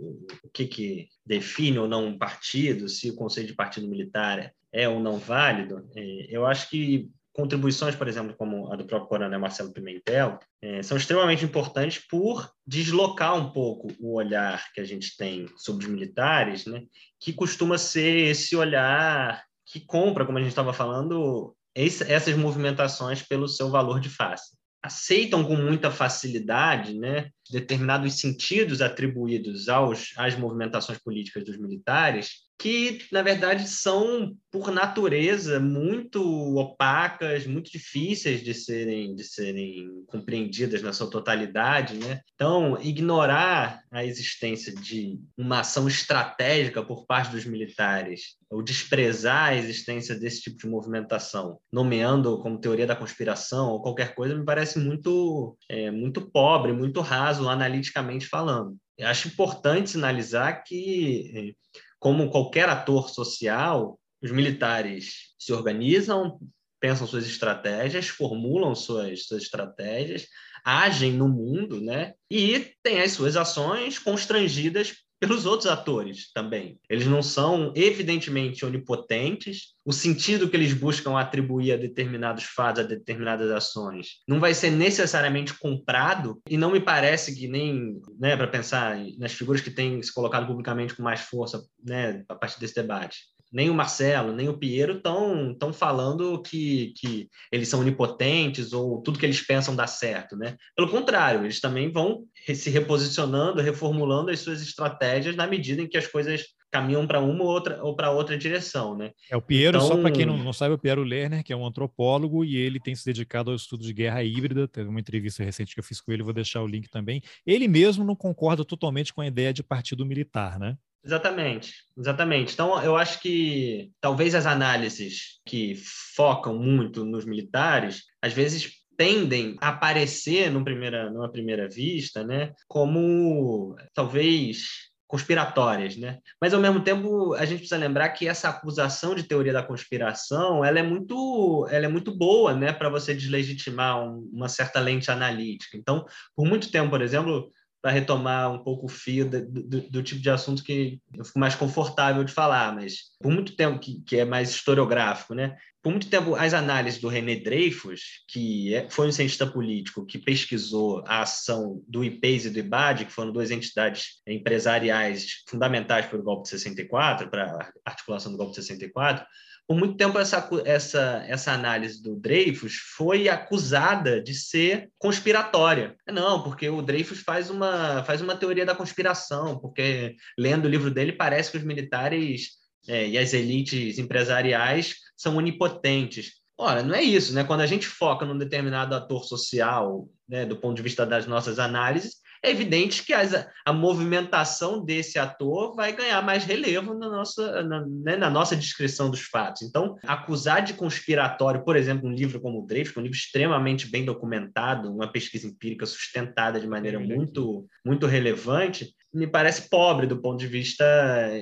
o que, que define ou não um partido, se o conceito de partido militar é ou não válido, é, eu acho que contribuições, por exemplo, como a do próprio coronel Marcelo Pimentel, é, são extremamente importantes por deslocar um pouco o olhar que a gente tem sobre os militares, né, que costuma ser esse olhar que compra, como a gente estava falando, esse, essas movimentações pelo seu valor de face. Aceitam com muita facilidade né, determinados sentidos atribuídos aos, às movimentações políticas dos militares que, na verdade, são, por natureza, muito opacas, muito difíceis de serem, de serem compreendidas na sua totalidade. Né? Então, ignorar a existência de uma ação estratégica por parte dos militares, ou desprezar a existência desse tipo de movimentação, nomeando como teoria da conspiração ou qualquer coisa, me parece muito, é, muito pobre, muito raso, analiticamente falando. Eu acho importante sinalizar que como qualquer ator social, os militares se organizam, pensam suas estratégias, formulam suas, suas estratégias, agem no mundo, né? E têm as suas ações constrangidas pelos outros atores também. Eles não são evidentemente onipotentes. O sentido que eles buscam atribuir a determinados fatos, a determinadas ações, não vai ser necessariamente comprado. E não me parece que nem, né, para pensar nas figuras que têm se colocado publicamente com mais força, né, a partir desse debate nem o Marcelo, nem o Piero estão falando que, que eles são onipotentes ou tudo que eles pensam dá certo, né? Pelo contrário, eles também vão se reposicionando, reformulando as suas estratégias na medida em que as coisas caminham para uma ou outra ou para outra direção, né? É o Piero, então... só para quem não, não sabe, o Piero Lerner, que é um antropólogo e ele tem se dedicado ao estudo de guerra híbrida. Teve uma entrevista recente que eu fiz com ele, vou deixar o link também. Ele mesmo não concorda totalmente com a ideia de partido militar, né? Exatamente, exatamente. Então, eu acho que talvez as análises que focam muito nos militares, às vezes tendem a aparecer numa primeira, numa primeira vista, né, como talvez conspiratórias, né? Mas ao mesmo tempo a gente precisa lembrar que essa acusação de teoria da conspiração, ela é muito, ela é muito boa, né, para você deslegitimar um, uma certa lente analítica. Então, por muito tempo, por exemplo, para retomar um pouco o fio do, do, do, tipo de assunto que eu fico mais confortável de falar, mas por muito tempo que, que é mais historiográfico, né? Por muito tempo, as análises do René Dreyfus, que é, foi um cientista político que pesquisou a ação do IPES e do IBAD, que foram duas entidades empresariais fundamentais para o golpe de 64, para a articulação do golpe de 64, por muito tempo essa, essa, essa análise do Dreyfus foi acusada de ser conspiratória. Não, porque o Dreyfus faz uma, faz uma teoria da conspiração, porque lendo o livro dele parece que os militares é, e as elites empresariais são onipotentes. Ora, não é isso, né? Quando a gente foca num determinado ator social, né, do ponto de vista das nossas análises, é evidente que as, a movimentação desse ator vai ganhar mais relevo na nossa, na, né, na, nossa descrição dos fatos. Então, acusar de conspiratório, por exemplo, um livro como o Dreyfus, um livro extremamente bem documentado, uma pesquisa empírica sustentada de maneira muito, muito relevante, me parece pobre do ponto de vista,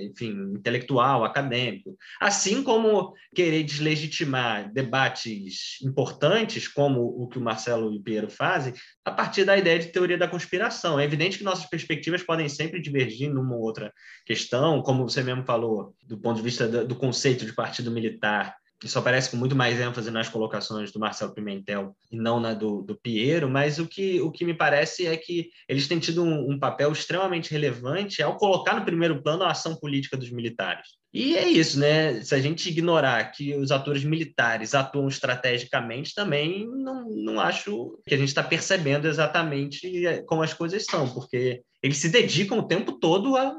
enfim, intelectual, acadêmico. Assim como querer deslegitimar debates importantes, como o que o Marcelo e o Piero fazem, a partir da ideia de teoria da conspiração. É evidente que nossas perspectivas podem sempre divergir numa ou outra questão, como você mesmo falou, do ponto de vista do conceito de partido militar isso aparece com muito mais ênfase nas colocações do Marcelo Pimentel e não na do, do Piero, mas o que, o que me parece é que eles têm tido um, um, papel extremamente relevante ao colocar no primeiro plano a ação política dos militares. E é isso, né? Se a gente ignorar que os atores militares atuam estrategicamente, também não, não acho que a gente está percebendo exatamente como as coisas são, porque eles se dedicam o tempo todo a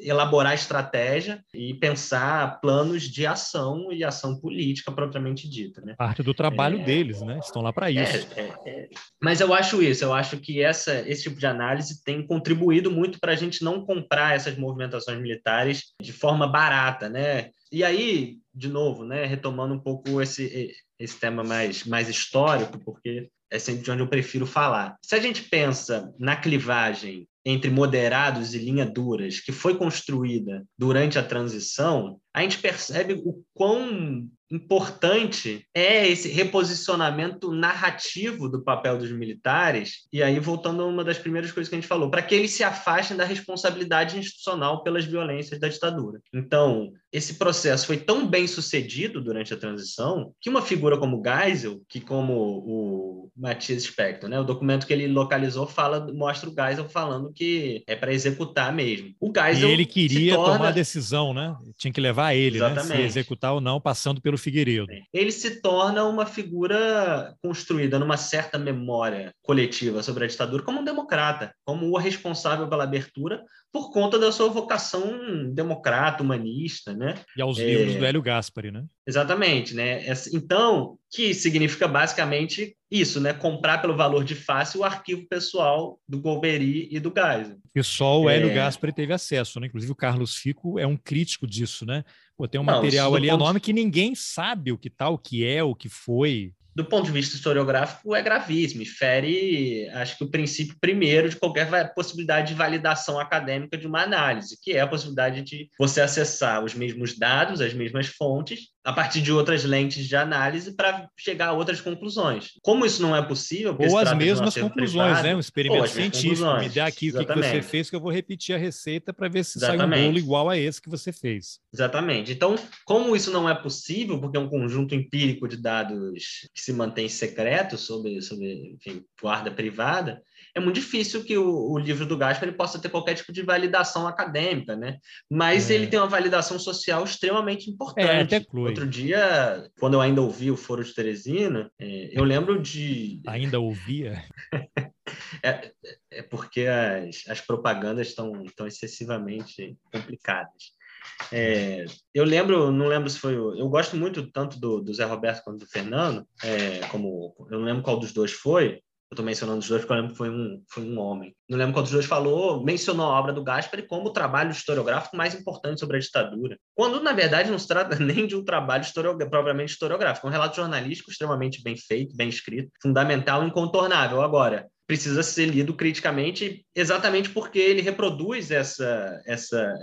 elaborar estratégia e pensar planos de ação e ação política propriamente dita. Né? Parte do trabalho é, deles, né? Estão lá para isso. É, é, é, mas eu acho isso, eu acho que essa, esse tipo de análise tem contribuído muito para a gente não comprar essas movimentações militares de forma barata, né? E aí, de novo, né, retomando um pouco esse, esse tema mais, mais histórico, porque é sempre de onde eu prefiro falar. Se a gente pensa na clivagem entre moderados e linha duras que foi construída durante a transição, a gente percebe o quão importante é esse reposicionamento narrativo do papel dos militares. E aí, voltando a uma das primeiras coisas que a gente falou, para que eles se afastem da responsabilidade institucional pelas violências da ditadura. Então, esse processo foi tão bem sucedido durante a transição que uma figura como Geisel, que como o Matias Spector, né, o documento que ele localizou fala, mostra o Geisel falando que é para executar mesmo. O Geisel e ele queria torna... tomar a decisão, né? Tinha que levar a ele, Exatamente. né? Se executar ou não, passando pelo Figueiredo. Ele se torna uma figura construída numa certa memória coletiva sobre a ditadura como um democrata, como o responsável pela abertura por conta da sua vocação democrata, humanista, né? E aos é... livros do Hélio Gaspari, né? Exatamente, né? Então, que significa basicamente isso, né? Comprar pelo valor de face o arquivo pessoal do Golbery e do Geisel. E só o Hélio é... Gaspari teve acesso, né? Inclusive o Carlos Fico é um crítico disso, né? Pô, tem um Não, material ali ponto... enorme que ninguém sabe o que tal, tá, o que é, o que foi do ponto de vista historiográfico, é gravíssimo e fere, acho que o princípio primeiro de qualquer possibilidade de validação acadêmica de uma análise, que é a possibilidade de você acessar os mesmos dados, as mesmas fontes, a partir de outras lentes de análise para chegar a outras conclusões. Como isso não é possível... Ou as mesmas conclusões, privado, né? Um experimento científico. Me dá aqui Exatamente. o que você fez, que eu vou repetir a receita para ver se Exatamente. sai um bolo igual a esse que você fez. Exatamente. Então, como isso não é possível, porque é um conjunto empírico de dados que se mantém secreto sobre, sobre enfim, guarda privada, é muito difícil que o, o livro do Gaspar ele possa ter qualquer tipo de validação acadêmica, né? Mas é. ele tem uma validação social extremamente importante. É, Outro dia, quando eu ainda ouvi o Foro de Teresina, é, eu lembro de... Ainda ouvia? [LAUGHS] é, é porque as, as propagandas estão tão excessivamente complicadas. É, eu lembro, não lembro se foi. Eu gosto muito tanto do, do Zé Roberto quanto do Fernando, é, como eu não lembro qual dos dois foi, Eu estou mencionando os dois porque eu lembro que foi um, foi um homem. Não lembro quantos dois falou, mencionou a obra do Gaspari como o trabalho historiográfico mais importante sobre a ditadura. Quando, na verdade, não se trata [LAUGHS] nem de um trabalho historiográfico, propriamente historiográfico. É um relato jornalístico extremamente bem feito, bem escrito, fundamental, incontornável. Agora, precisa ser lido criticamente exatamente porque ele reproduz essa, essa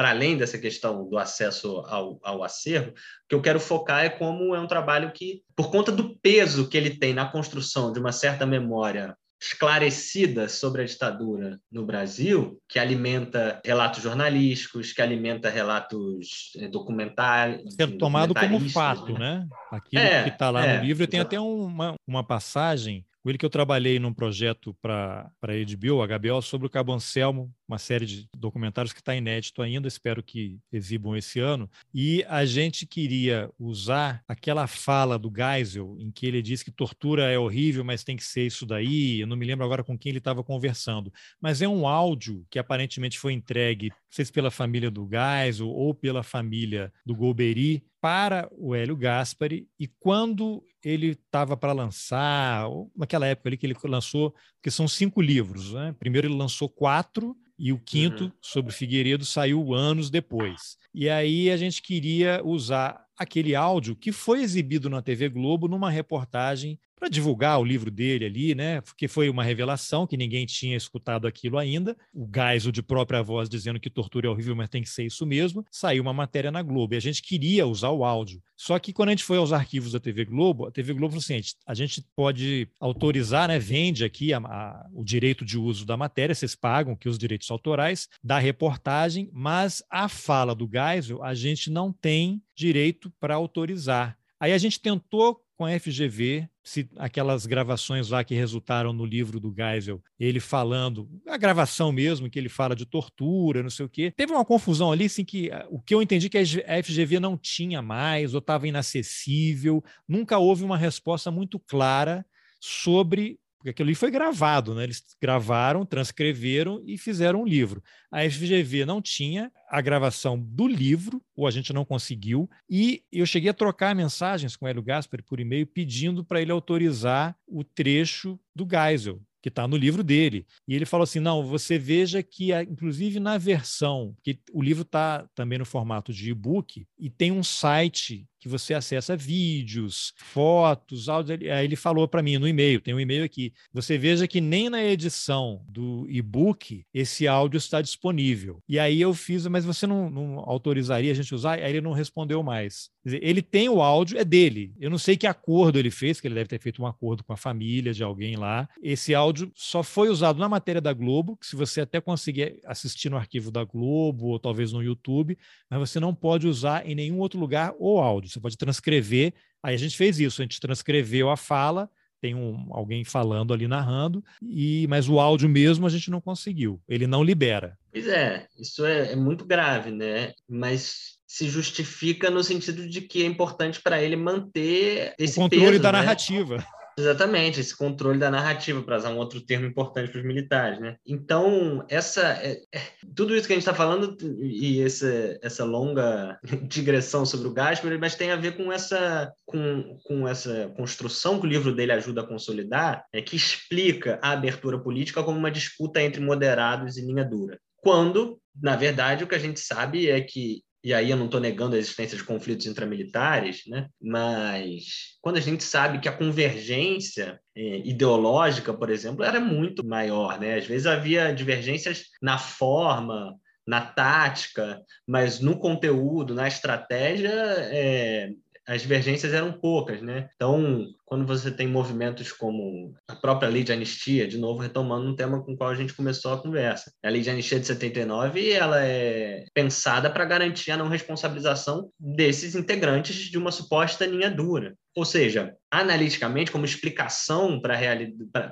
para além dessa questão do acesso ao, ao acervo, o que eu quero focar é como é um trabalho que, por conta do peso que ele tem na construção de uma certa memória esclarecida sobre a ditadura no Brasil, que alimenta relatos jornalísticos, que alimenta relatos eh, documentários. Sendo tomado como fato, né? Aquilo é, que está lá é, no livro. Tem até uma, uma passagem com ele que eu trabalhei num projeto para a HBO, HBO, sobre o Cabo Anselmo, uma série de documentários que está inédito ainda, espero que exibam esse ano. E a gente queria usar aquela fala do Geisel, em que ele diz que tortura é horrível, mas tem que ser isso daí. Eu não me lembro agora com quem ele estava conversando, mas é um áudio que aparentemente foi entregue, não sei se pela família do Geisel ou pela família do Golbery, para o Hélio Gaspari e quando ele estava para lançar, naquela época ali que ele lançou, que são cinco livros, né? Primeiro ele lançou quatro e o quinto, uhum. sobre Figueiredo, saiu anos depois. E aí a gente queria usar aquele áudio que foi exibido na TV Globo numa reportagem para divulgar o livro dele ali, né? Porque foi uma revelação que ninguém tinha escutado aquilo ainda. O Geisel de própria voz dizendo que tortura é horrível, mas tem que ser isso mesmo. Saiu uma matéria na Globo e a gente queria usar o áudio. Só que quando a gente foi aos arquivos da TV Globo, a TV Globo falou assim: a gente pode autorizar, né? Vende aqui a, a, o direito de uso da matéria, vocês pagam que os direitos autorais da reportagem, mas a fala do Geisel a gente não tem direito para autorizar. Aí a gente tentou com a FGV, se aquelas gravações lá que resultaram no livro do Geisel, ele falando, a gravação mesmo, que ele fala de tortura, não sei o quê. Teve uma confusão ali, assim, que o que eu entendi que a FGV não tinha mais, ou estava inacessível, nunca houve uma resposta muito clara sobre porque aquilo ali foi gravado, né? Eles gravaram, transcreveram e fizeram um livro. A FGV não tinha a gravação do livro, ou a gente não conseguiu, e eu cheguei a trocar mensagens com o Hélio Gaspar por e-mail pedindo para ele autorizar o trecho do Geisel, que está no livro dele. E ele falou assim: não, você veja que, inclusive na versão, que o livro está também no formato de e-book, e tem um site que você acessa vídeos, fotos, áudios. Aí ele falou para mim no e-mail, tem um e-mail aqui. Você veja que nem na edição do e-book esse áudio está disponível. E aí eu fiz, mas você não, não autorizaria a gente usar? Aí ele não respondeu mais. Dizer, ele tem o áudio, é dele. Eu não sei que acordo ele fez, que ele deve ter feito um acordo com a família de alguém lá. Esse áudio só foi usado na matéria da Globo, que se você até conseguir assistir no arquivo da Globo ou talvez no YouTube, mas você não pode usar em nenhum outro lugar o áudio você pode transcrever. Aí a gente fez isso, a gente transcreveu a fala, tem um, alguém falando ali narrando, e mas o áudio mesmo a gente não conseguiu, ele não libera. Pois é, isso é, é muito grave, né? Mas se justifica no sentido de que é importante para ele manter esse o controle peso, da né? narrativa. Exatamente, esse controle da narrativa, para usar um outro termo importante para os militares, né? Então, essa, é, é, tudo isso que a gente está falando e essa, essa longa [LAUGHS] digressão sobre o Gaspar, mas tem a ver com essa, com, com essa construção que o livro dele ajuda a consolidar, é, que explica a abertura política como uma disputa entre moderados e linha dura. Quando, na verdade, o que a gente sabe é que e aí eu não estou negando a existência de conflitos intramilitares, né? mas quando a gente sabe que a convergência é, ideológica, por exemplo, era muito maior, né? às vezes havia divergências na forma, na tática, mas no conteúdo, na estratégia, é, as divergências eram poucas, né? Então, quando você tem movimentos como a própria lei de anistia, de novo retomando um tema com o qual a gente começou a conversa. A lei de anistia de 79, ela é pensada para garantir a não responsabilização desses integrantes de uma suposta linha dura. Ou seja, analiticamente, como explicação para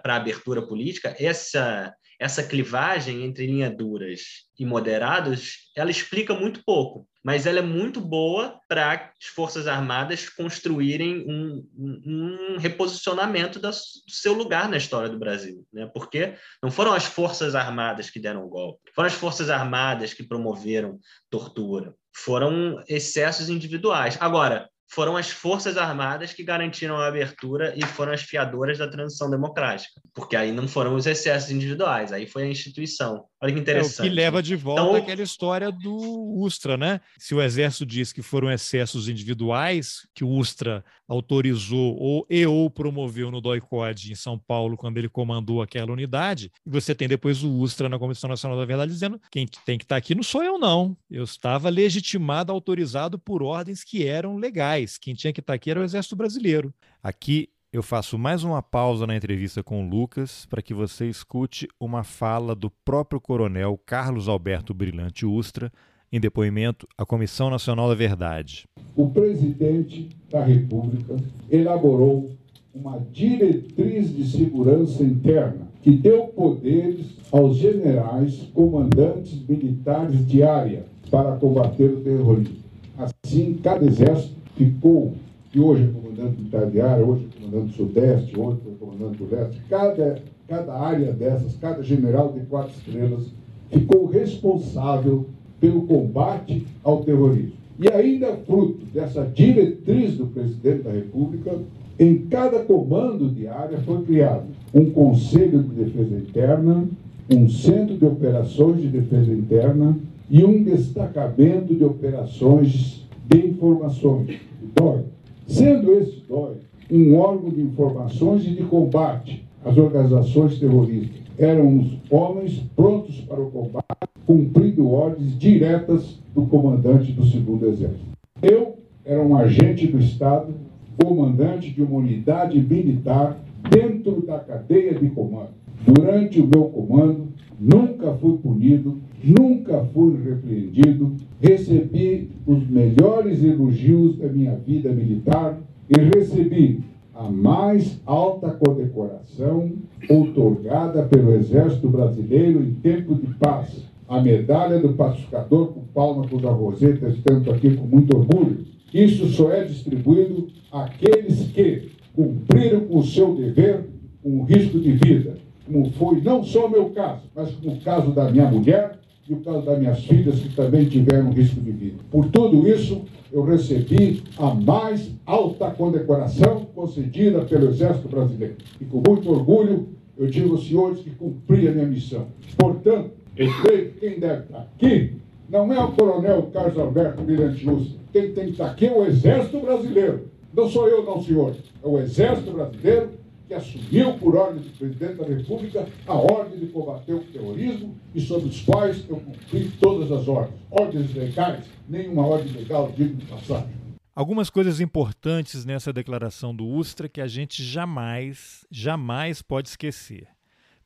a abertura política, essa essa clivagem entre linha duras e moderados, ela explica muito pouco, mas ela é muito boa para as Forças Armadas construírem um, um, um reposicionamento do seu lugar na história do Brasil, né? porque não foram as Forças Armadas que deram o golpe, foram as Forças Armadas que promoveram tortura, foram excessos individuais. Agora, foram as Forças Armadas que garantiram a abertura e foram as fiadoras da transição democrática, porque aí não foram os excessos individuais, aí foi a instituição. Olha que interessante. É, o que leva de volta então, aquela história do Ustra, né? Se o Exército diz que foram excessos individuais, que o Ustra autorizou ou, e ou promoveu no DOI-CODE em São Paulo, quando ele comandou aquela unidade, e você tem depois o Ustra na Comissão Nacional da Verdade dizendo quem tem que estar aqui não sou eu, não. Eu estava legitimado, autorizado por ordens que eram legais. Quem tinha que estar aqui era o Exército Brasileiro. Aqui eu faço mais uma pausa na entrevista com o Lucas para que você escute uma fala do próprio coronel Carlos Alberto Brilhante Ustra em depoimento à Comissão Nacional da Verdade. O presidente da República elaborou uma diretriz de segurança interna que deu poderes aos generais comandantes militares de área para combater o terrorismo. Assim, cada exército ficou, que hoje é comandante militar de área, hoje é comandante do Sudeste, hoje é comandante do Leste, cada, cada área dessas, cada general de quatro estrelas ficou responsável pelo combate ao terrorismo. E ainda fruto dessa diretriz do presidente da República, em cada comando de área foi criado um Conselho de Defesa Interna, um Centro de Operações de Defesa Interna e um destacamento de operações de informações, DOI. Sendo esse DOI um órgão de informações e de combate às organizações terroristas. Eram os homens prontos para o combate, cumprindo ordens diretas do comandante do segundo exército. Eu era um agente do Estado, comandante de uma unidade militar dentro da cadeia de comando. Durante o meu comando, nunca fui punido, nunca fui repreendido, recebi os melhores elogios da minha vida militar e recebi a mais alta condecoração outorgada pelo Exército Brasileiro em tempo de paz, a medalha do pacificador com palma com a roseta, estando aqui com muito orgulho. Isso só é distribuído àqueles que cumpriram o seu dever com risco de vida, como foi não só o meu caso, mas como o caso da minha mulher e o caso das minhas filhas que também tiveram risco de vida. Por tudo isso, eu recebi a mais alta condecoração concedida pelo Exército Brasileiro. E com muito orgulho, eu digo aos senhores que cumpri a minha missão. Portanto, eu que quem deve estar aqui não é o coronel Carlos Alberto Brilhante Quem tem que estar aqui é o Exército Brasileiro. Não sou eu, não, senhores. É o Exército Brasileiro que assumiu por ordem do presidente da República a ordem de combater o terrorismo e sobre os quais eu cumpri todas as ordens. Ordens legais, nenhuma ordem legal digna de passagem. Algumas coisas importantes nessa declaração do Ustra que a gente jamais, jamais pode esquecer.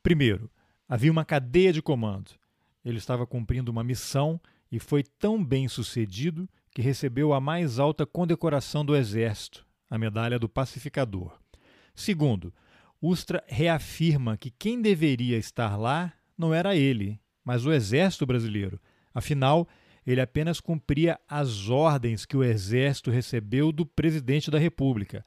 Primeiro, havia uma cadeia de comando. Ele estava cumprindo uma missão e foi tão bem sucedido que recebeu a mais alta condecoração do Exército, a Medalha do Pacificador. Segundo, Ustra reafirma que quem deveria estar lá não era ele, mas o exército brasileiro. Afinal, ele apenas cumpria as ordens que o exército recebeu do presidente da República.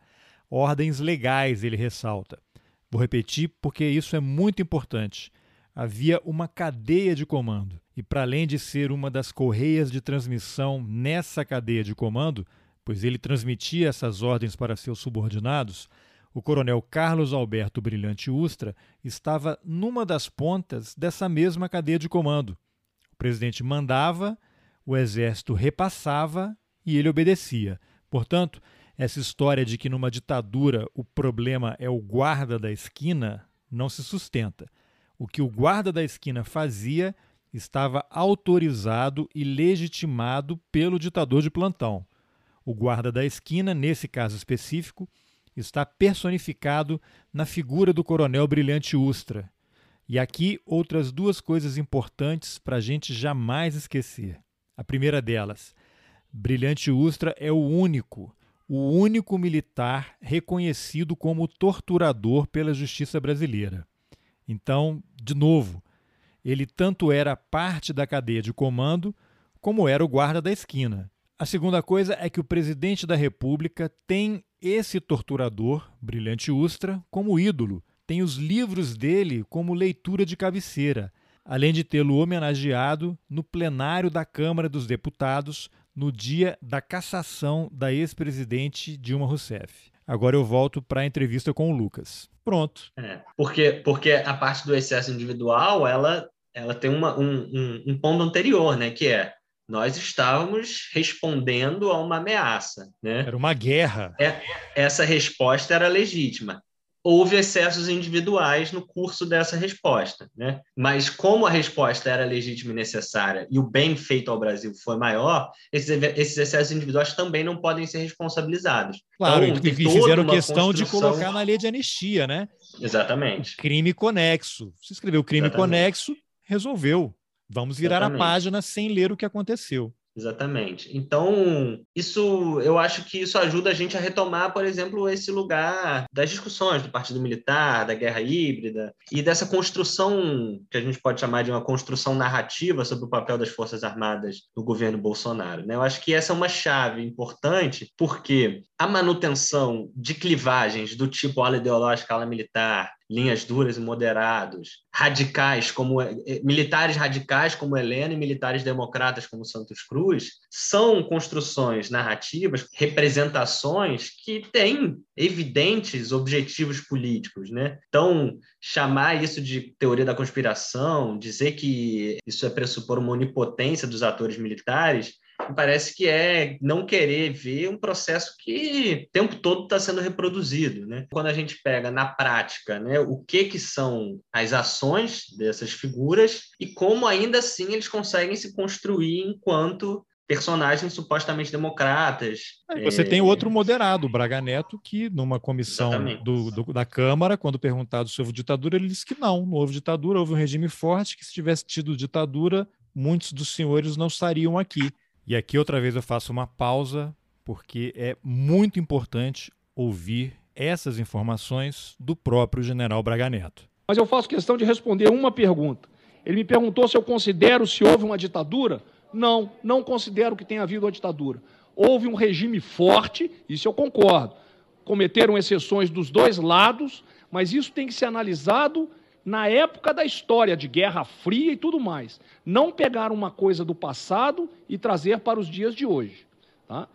Ordens legais, ele ressalta. Vou repetir porque isso é muito importante. Havia uma cadeia de comando, e para além de ser uma das correias de transmissão nessa cadeia de comando, pois ele transmitia essas ordens para seus subordinados, o coronel Carlos Alberto Brilhante Ustra estava numa das pontas dessa mesma cadeia de comando. O presidente mandava, o exército repassava e ele obedecia. Portanto, essa história de que numa ditadura o problema é o guarda da esquina não se sustenta. O que o guarda da esquina fazia estava autorizado e legitimado pelo ditador de plantão. O guarda da esquina, nesse caso específico, está personificado na figura do coronel Brilhante Ustra. E aqui outras duas coisas importantes para a gente jamais esquecer. A primeira delas, Brilhante Ustra é o único, o único militar reconhecido como torturador pela justiça brasileira. Então, de novo, ele tanto era parte da cadeia de comando como era o guarda da esquina. A segunda coisa é que o presidente da República tem esse torturador, Brilhante Ustra, como ídolo. Tem os livros dele como leitura de cabeceira. além de tê-lo homenageado no plenário da Câmara dos Deputados no dia da cassação da ex-presidente Dilma Rousseff. Agora eu volto para a entrevista com o Lucas. Pronto. É, porque, porque a parte do excesso individual, ela, ela tem uma, um, um, um ponto anterior, né? Que é nós estávamos respondendo a uma ameaça. Né? Era uma guerra. É, essa resposta era legítima houve excessos individuais no curso dessa resposta, né? Mas como a resposta era legítima e necessária e o bem feito ao Brasil foi maior, esses, esses excessos individuais também não podem ser responsabilizados. Claro, então, e fizeram questão de colocar na lei de anistia, né? Exatamente. Crime conexo. Se escreveu crime Exatamente. conexo, resolveu. Vamos virar Exatamente. a página sem ler o que aconteceu. Exatamente. Então, isso eu acho que isso ajuda a gente a retomar, por exemplo, esse lugar das discussões do Partido Militar, da guerra híbrida e dessa construção que a gente pode chamar de uma construção narrativa sobre o papel das Forças Armadas no governo Bolsonaro. Né? Eu acho que essa é uma chave importante, porque a manutenção de clivagens do tipo ala ideológica, ala militar, linhas duras e moderados, radicais como eh, militares radicais como Helena e militares democratas como Santos Cruz, são construções narrativas, representações que têm evidentes objetivos políticos, né? Então, chamar isso de teoria da conspiração, dizer que isso é pressupor uma onipotência dos atores militares, parece que é não querer ver um processo que o tempo todo está sendo reproduzido, né? Quando a gente pega na prática, né, o que que são as ações dessas figuras e como ainda assim eles conseguem se construir enquanto personagens supostamente democratas. É, você é... tem outro moderado, o Braga Neto, que numa comissão do, do, da Câmara, quando perguntado se houve ditadura, ele disse que não, não houve ditadura, houve um regime forte, que se tivesse tido ditadura, muitos dos senhores não estariam aqui. E aqui outra vez eu faço uma pausa, porque é muito importante ouvir essas informações do próprio general Braga Neto. Mas eu faço questão de responder uma pergunta. Ele me perguntou se eu considero se houve uma ditadura. Não, não considero que tenha havido uma ditadura. Houve um regime forte, isso eu concordo. Cometeram exceções dos dois lados, mas isso tem que ser analisado na época da história de Guerra Fria e tudo mais. Não pegar uma coisa do passado e trazer para os dias de hoje. Tá?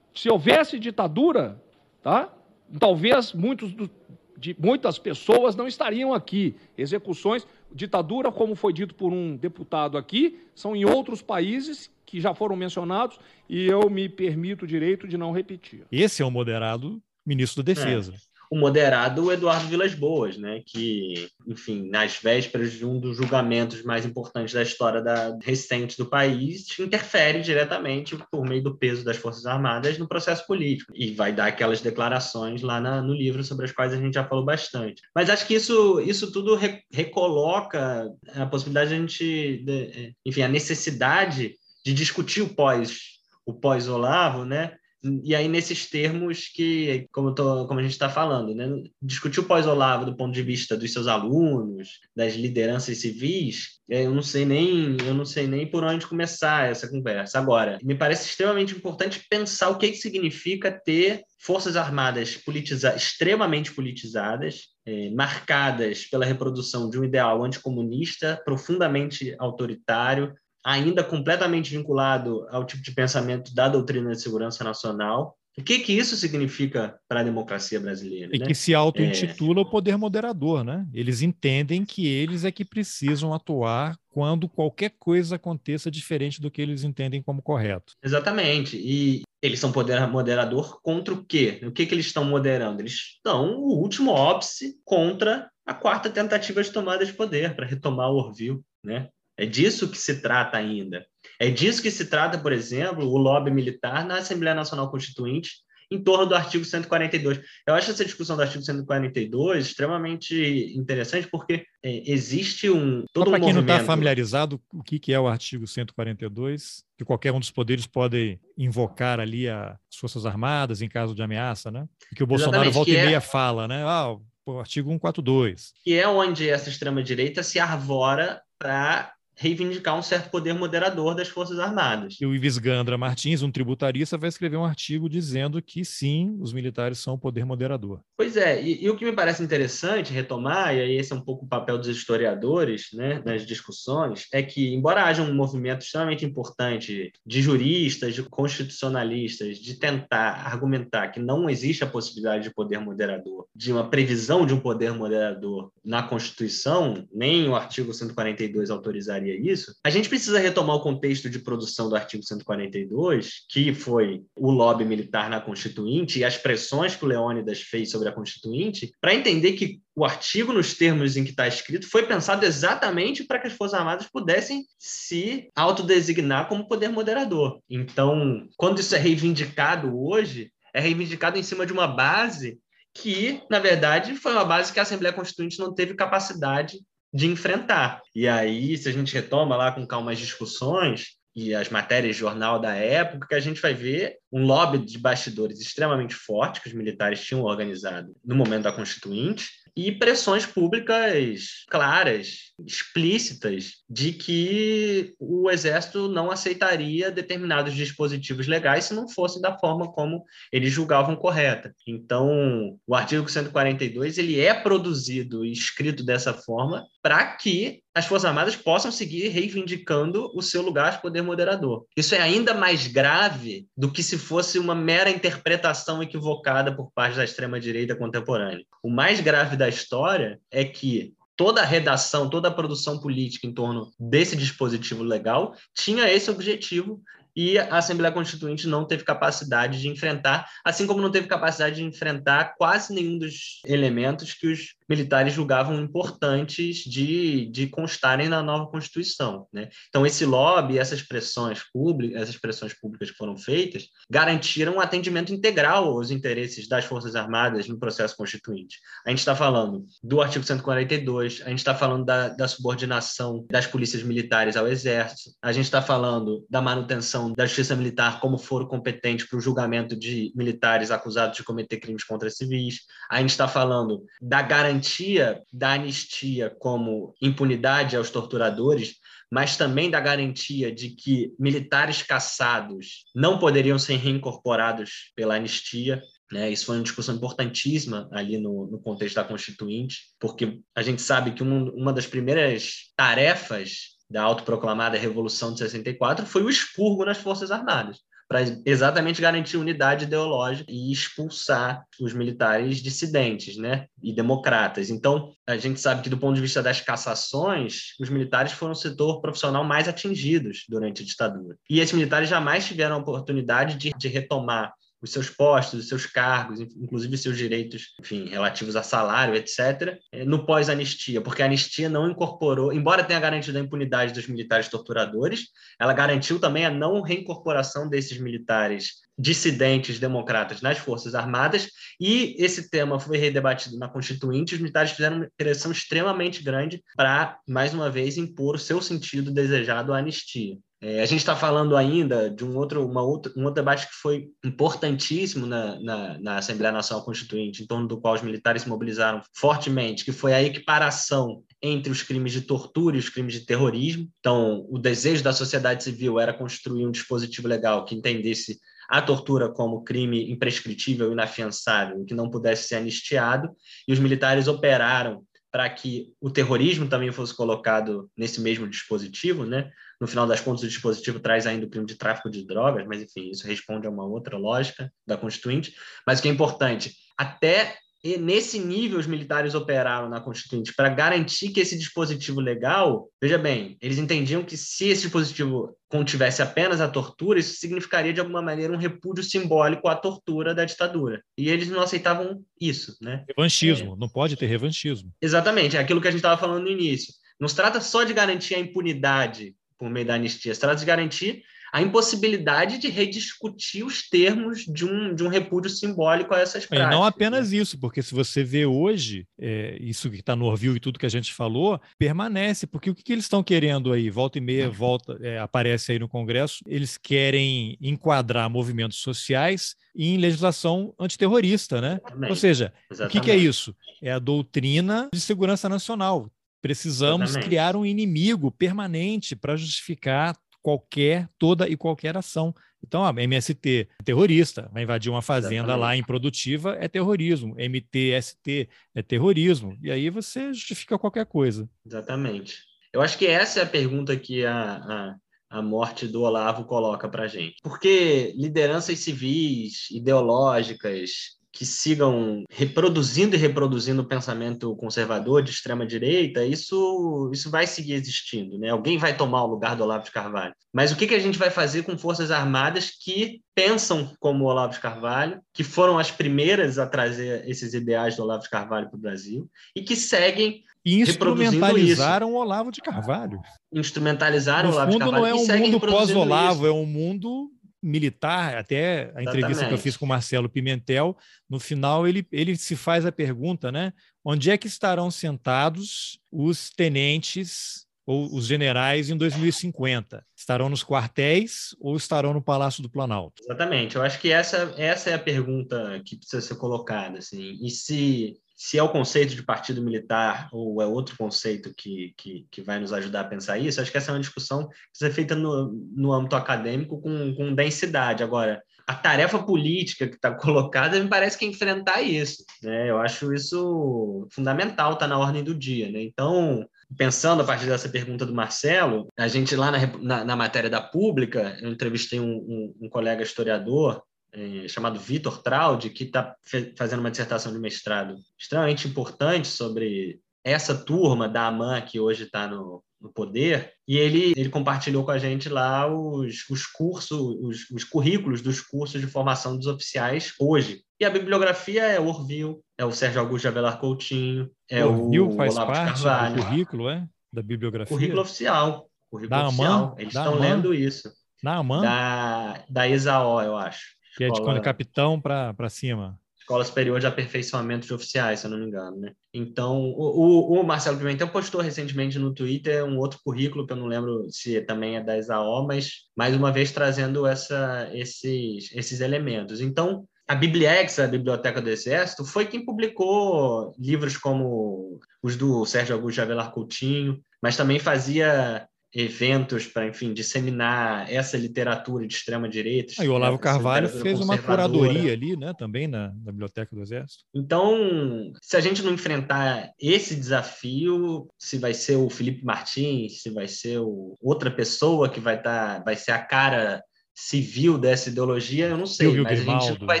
Se houvesse ditadura, tá? talvez muitos do, de, muitas pessoas não estariam aqui. Execuções, ditadura, como foi dito por um deputado aqui, são em outros países que já foram mencionados e eu me permito o direito de não repetir. Esse é o moderado ministro da Defesa. É o moderado Eduardo Vilas Boas, né, que, enfim, nas vésperas de um dos julgamentos mais importantes da história da, recente do país, interfere diretamente por meio do peso das Forças Armadas no processo político e vai dar aquelas declarações lá na, no livro sobre as quais a gente já falou bastante. Mas acho que isso, isso tudo re, recoloca a possibilidade de a gente, de, enfim, a necessidade de discutir o pós o pós-Olavo, né? E aí, nesses termos que, como, tô, como a gente está falando, né? discutir o pós-Olavo do ponto de vista dos seus alunos, das lideranças civis, é, eu não sei nem eu não sei nem por onde começar essa conversa. Agora, me parece extremamente importante pensar o que, que significa ter forças armadas politiza extremamente politizadas, é, marcadas pela reprodução de um ideal anticomunista profundamente autoritário, ainda completamente vinculado ao tipo de pensamento da doutrina de segurança nacional. O que, que isso significa para a democracia brasileira? E né? que se auto-intitula é... o poder moderador, né? Eles entendem que eles é que precisam atuar quando qualquer coisa aconteça diferente do que eles entendem como correto. Exatamente. E eles são poder moderador contra o quê? O que, que eles estão moderando? Eles estão o último óbice contra a quarta tentativa de tomada de poder, para retomar o Orville, né? É disso que se trata ainda. É disso que se trata, por exemplo, o lobby militar na Assembleia Nacional Constituinte, em torno do artigo 142. Eu acho essa discussão do artigo 142 extremamente interessante, porque é, existe um. Todo Para um quem tá movimento... não está familiarizado, o que, que é o artigo 142? Que qualquer um dos poderes pode invocar ali as Forças Armadas em caso de ameaça, né? E que o Bolsonaro Exatamente, volta e é meia fala, né? Ah, o artigo 142. Que é onde essa extrema-direita se arvora para reivindicar um certo poder moderador das Forças Armadas. E o Ives Gandra Martins, um tributarista, vai escrever um artigo dizendo que sim, os militares são o poder moderador. Pois é, e, e, o que me parece interessante retomar, e aí esse é um pouco o papel dos historiadores né, nas discussões, é que, embora haja um movimento extremamente importante de juristas, de constitucionalistas, de tentar argumentar que não existe a possibilidade de poder moderador, de uma previsão de um poder moderador na Constituição, nem o artigo 142 autorizaria isso, a gente precisa retomar o contexto de produção do artigo 142, que foi o lobby militar na Constituinte e as pressões que o Leônidas fez sobre a Constituinte, para entender que o artigo, nos termos em que está escrito, foi pensado exatamente para que as Forças Armadas pudessem se autodesignar como poder moderador. Então, quando isso é reivindicado hoje, é reivindicado em cima de uma base que, na verdade, foi uma base que a Assembleia Constituinte não teve capacidade de enfrentar. E aí, se a gente retoma lá com calma as discussões e as matérias de jornal da época, que a gente vai ver um lobby de bastidores extremamente forte que os militares tinham organizado no momento da Constituinte, e pressões públicas claras, explícitas, de que o Exército não aceitaria determinados dispositivos legais se não fosse da forma como eles julgavam correta. Então, o artigo 142 ele é produzido e escrito dessa forma para que as Forças Armadas possam seguir reivindicando o seu lugar de poder moderador. Isso é ainda mais grave do que se fosse uma mera interpretação equivocada por parte da extrema-direita contemporânea. O mais grave da história é que toda a redação, toda a produção política em torno desse dispositivo legal tinha esse objetivo e a Assembleia Constituinte não teve capacidade de enfrentar, assim como não teve capacidade de enfrentar quase nenhum dos elementos que os militares julgavam importantes de, de constarem na nova Constituição. Né? Então, esse lobby, essas pressões públicas, essas pressões públicas que foram feitas, garantiram um atendimento integral aos interesses das Forças Armadas no processo constituinte. A gente está falando do artigo 142, a gente está falando da, da subordinação das polícias militares ao Exército, a gente está falando da manutenção da justiça militar como foro competente para o julgamento de militares acusados de cometer crimes contra civis, a gente está falando da garantia da anistia como impunidade aos torturadores, mas também da garantia de que militares caçados não poderiam ser reincorporados pela anistia. Né? Isso foi uma discussão importantíssima ali no, no contexto da Constituinte, porque a gente sabe que uma, uma das primeiras tarefas da autoproclamada Revolução de 64 foi o expurgo nas Forças Armadas para exatamente garantir unidade ideológica e expulsar os militares dissidentes, né, e democratas. Então, a gente sabe que do ponto de vista das cassações, os militares foram o setor profissional mais atingidos durante a ditadura. E esses militares jamais tiveram a oportunidade de, de retomar os seus postos, os seus cargos, inclusive seus direitos, enfim, relativos a salário, etc., eh, no pós-anistia, porque a anistia não incorporou, embora tenha garantido a impunidade dos militares torturadores, ela garantiu também a não reincorporação desses militares dissidentes democratas nas Forças Armadas, e esse tema foi redebatido na Constituinte. Os militares fizeram uma pressão extremamente grande para, mais uma vez, impor o seu sentido desejado à anistia. É, a gente está falando ainda de um outro, uma outra, um outro debate que foi importantíssimo na, na, na, Assembleia Nacional Constituinte, em torno do qual os militares se mobilizaram fortemente, que foi a equiparação entre os crimes de tortura e os crimes de terrorismo. Então, o desejo da sociedade civil era construir um dispositivo legal que entendesse a tortura como crime imprescritível, inafiançável, que não pudesse ser anistiado, e os militares operaram para que o terrorismo também fosse colocado nesse mesmo dispositivo, né? No final das contas, o dispositivo traz ainda o crime de tráfico de drogas, mas enfim, isso responde a uma outra lógica da Constituinte. Mas o que é importante, até e nesse nível os militares operaram na Constituinte para garantir que esse dispositivo legal, veja bem, eles entendiam que se esse dispositivo contivesse apenas a tortura, isso significaria de alguma maneira um repúdio simbólico à tortura da ditadura. E eles não aceitavam isso, né? Revanchismo, é... não pode ter revanchismo. Exatamente, é aquilo que a gente estava falando no início. Não se trata só de garantir a impunidade por meio da anistia, se trata de garantir a impossibilidade de rediscutir os termos de um, de um repúdio simbólico a essas práticas. E não apenas né? isso, porque se você vê hoje, é, isso que está no Orville e tudo que a gente falou, permanece, porque o que, que eles estão querendo aí? Volta e meia, volta, é, aparece aí no Congresso, eles querem enquadrar movimentos sociais em legislação antiterrorista, né? Exatamente. Ou seja, Exatamente. o que, que é isso? É a doutrina de segurança nacional Precisamos Exatamente. criar um inimigo permanente para justificar qualquer, toda e qualquer ação. Então, a MST é terrorista, vai invadir uma fazenda Exatamente. lá improdutiva, é terrorismo. MTST é terrorismo. E aí você justifica qualquer coisa. Exatamente. Eu acho que essa é a pergunta que a, a, a morte do Olavo coloca para gente. Porque lideranças civis, ideológicas, que sigam reproduzindo e reproduzindo o pensamento conservador de extrema direita, isso isso vai seguir existindo, né? Alguém vai tomar o lugar do Olavo de Carvalho. Mas o que, que a gente vai fazer com forças armadas que pensam como o Olavo de Carvalho, que foram as primeiras a trazer esses ideais do Olavo de Carvalho para o Brasil e que seguem instrumentalizaram o Olavo de Carvalho. Instrumentalizaram no o Olavo fundo, de Carvalho. não é um mundo pós-Olavo, é um mundo militar, até a entrevista Exatamente. que eu fiz com o Marcelo Pimentel, no final ele, ele se faz a pergunta, né? Onde é que estarão sentados os tenentes ou os generais em 2050? Estarão nos quartéis ou estarão no Palácio do Planalto? Exatamente. Eu acho que essa, essa é a pergunta que precisa ser colocada. Assim. E se se é o conceito de partido militar ou é outro conceito que, que, que, vai nos ajudar a pensar isso, acho que essa é uma discussão que precisa ser feita no, no âmbito acadêmico com, com densidade. Agora, a tarefa política que está [LAUGHS] colocada me parece que é enfrentar isso. Né? Eu acho isso fundamental, está na ordem do dia. Né? Então, pensando a partir dessa pergunta do Marcelo, a gente lá na, na, na matéria da Pública, eu entrevistei um, um, um colega historiador é, chamado Vitor Traud, que está fazendo uma dissertação de mestrado extremamente importante sobre essa turma da AMAN que hoje está no, no poder, e ele, ele compartilhou com a gente lá os, os cursos, os, os currículos dos cursos de formação dos oficiais hoje. E a bibliografia é o Orville, é o Sérgio Augusto de Avelar Coutinho, é o, Orville faz Olavo parte do currículo, é? Da bibliografia? Currículo oficial. Currículo da oficial. AMAN? Eles estão lendo isso. Da AMAN? Da, da ESAO, eu acho. Que escola... é de quando é capitão para cima. Escola Superior de Aperfeiçoamento de Oficiais, se eu não me engano, né? Então, o, o Marcelo Pimentel postou recentemente no Twitter um outro currículo, que eu não lembro se também é da ESAO, mas mais uma vez trazendo essa, esses, esses elementos. Então, a Bibliex, a Biblioteca do Exército, foi quem publicou livros como os do Sérgio Augusto de Avelar Coutinho, mas também fazia eventos para, enfim, disseminar essa literatura de extrema direita. Ah, e o Olavo Carvalho fez uma curadoria ali, né, também na, na, Biblioteca do Exército. Então, se a gente não enfrentar esse desafio, se vai ser o Felipe Martins, se vai ser o, outra pessoa que vai estar, tá, vai ser a cara civil dessa ideologia, eu não sei, mas a gente não vai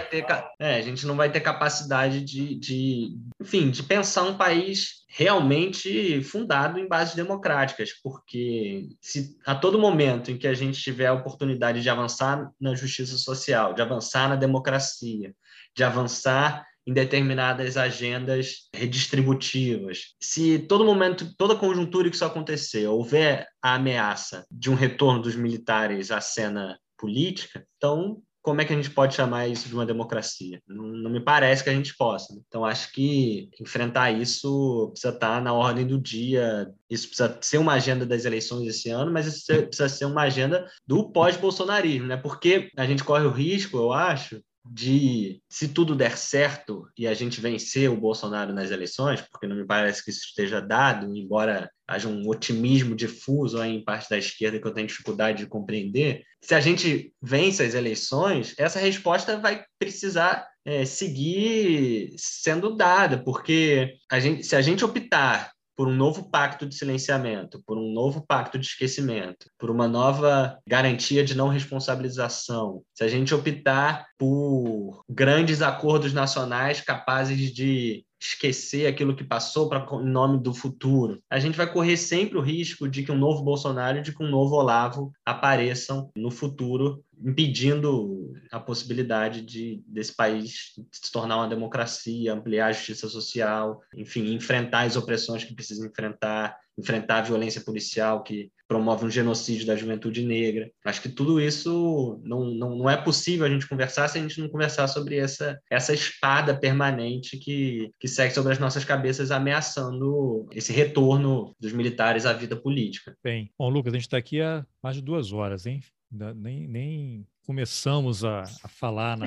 ter, é, a gente não vai ter capacidade de, de, enfim, de pensar um país realmente fundado em bases democráticas, porque se a todo momento em que a gente tiver a oportunidade de avançar na justiça social, de avançar na democracia, de avançar em determinadas agendas redistributivas. Se todo momento, toda conjuntura que isso acontecer, houver a ameaça de um retorno dos militares à cena política, então como é que a gente pode chamar isso de uma democracia? Não, não, me parece que a gente possa. Então, acho que enfrentar isso precisa estar na ordem do dia. Isso precisa ser uma agenda das eleições esse ano, mas isso precisa ser uma agenda do pós-bolsonarismo, né? Porque a gente corre o risco, eu acho, de se tudo der certo e a gente vencer o Bolsonaro nas eleições, porque não me parece que isso esteja dado, embora haja um otimismo difuso aí em parte da esquerda que eu tenho dificuldade de compreender. Se a gente vence as eleições, essa resposta vai precisar é, seguir sendo dada, porque a gente, se a gente optar por um novo pacto de silenciamento, por um novo pacto de esquecimento, por uma nova garantia de não responsabilização, se a gente optar por grandes acordos nacionais capazes de esquecer aquilo que passou para em nome do futuro. A gente vai correr sempre o risco de que um novo Bolsonaro e de que um novo Olavo apareçam no futuro, impedindo a possibilidade de desse país se tornar uma democracia, ampliar a justiça social, enfim, enfrentar as opressões que precisa enfrentar, enfrentar a violência policial que promove um genocídio da juventude negra. Acho que tudo isso não, não, não é possível a gente conversar se a gente não conversar sobre essa, essa espada permanente que, que segue sobre as nossas cabeças ameaçando esse retorno dos militares à vida política. Bem, bom, Lucas, a gente está aqui há mais de duas horas, hein? Nem, nem começamos a, a falar na,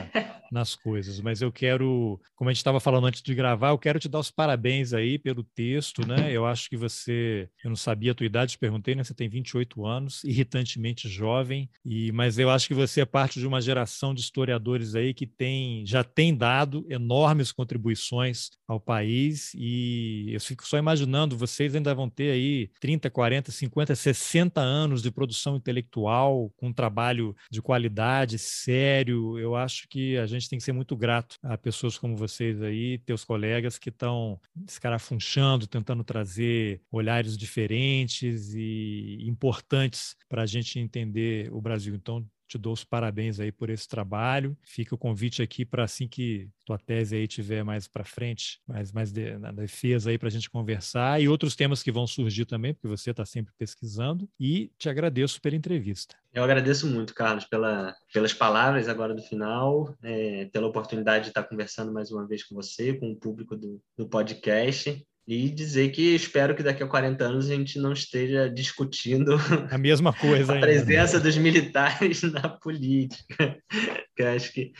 nas coisas, mas eu quero, como a gente estava falando antes de gravar, eu quero te dar os parabéns aí pelo texto, né? Eu acho que você, eu não sabia a tua idade, te perguntei, né? Você tem 28 anos, irritantemente jovem, e mas eu acho que você é parte de uma geração de historiadores aí que tem, já tem dado enormes contribuições ao país e eu fico só imaginando, vocês ainda vão ter aí 30, 40, 50, 60 anos de produção intelectual com um trabalho de qualidade, sério. Eu acho que a gente tem que ser muito grato a pessoas como vocês aí, teus colegas que estão escarafunchando, tentando trazer olhares diferentes e importantes para a gente entender o Brasil. Então, te dou os parabéns aí por esse trabalho. Fica o convite aqui para assim que tua tese aí tiver mais para frente, mais, mais de, na defesa aí para a gente conversar e outros temas que vão surgir também, porque você está sempre pesquisando. E te agradeço pela entrevista. Eu agradeço muito, Carlos, pela, pelas palavras agora do final, é, pela oportunidade de estar conversando mais uma vez com você, com o público do, do podcast e dizer que espero que daqui a 40 anos a gente não esteja discutindo a mesma coisa [LAUGHS] a presença dos militares [LAUGHS] na política que acho que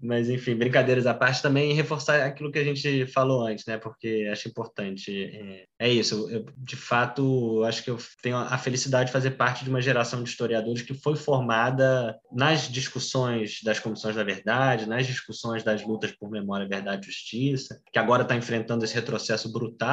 mas enfim brincadeiras à parte também reforçar aquilo que a gente falou antes né? Porque acho importante é, é isso. Eu, de fato acho que eu tenho a felicidade de fazer parte de uma geração de historiadores que foi formada nas discussões das comissões da verdade nas discussões das lutas por memória verdade e justiça que agora está enfrentando esse retrocesso brutal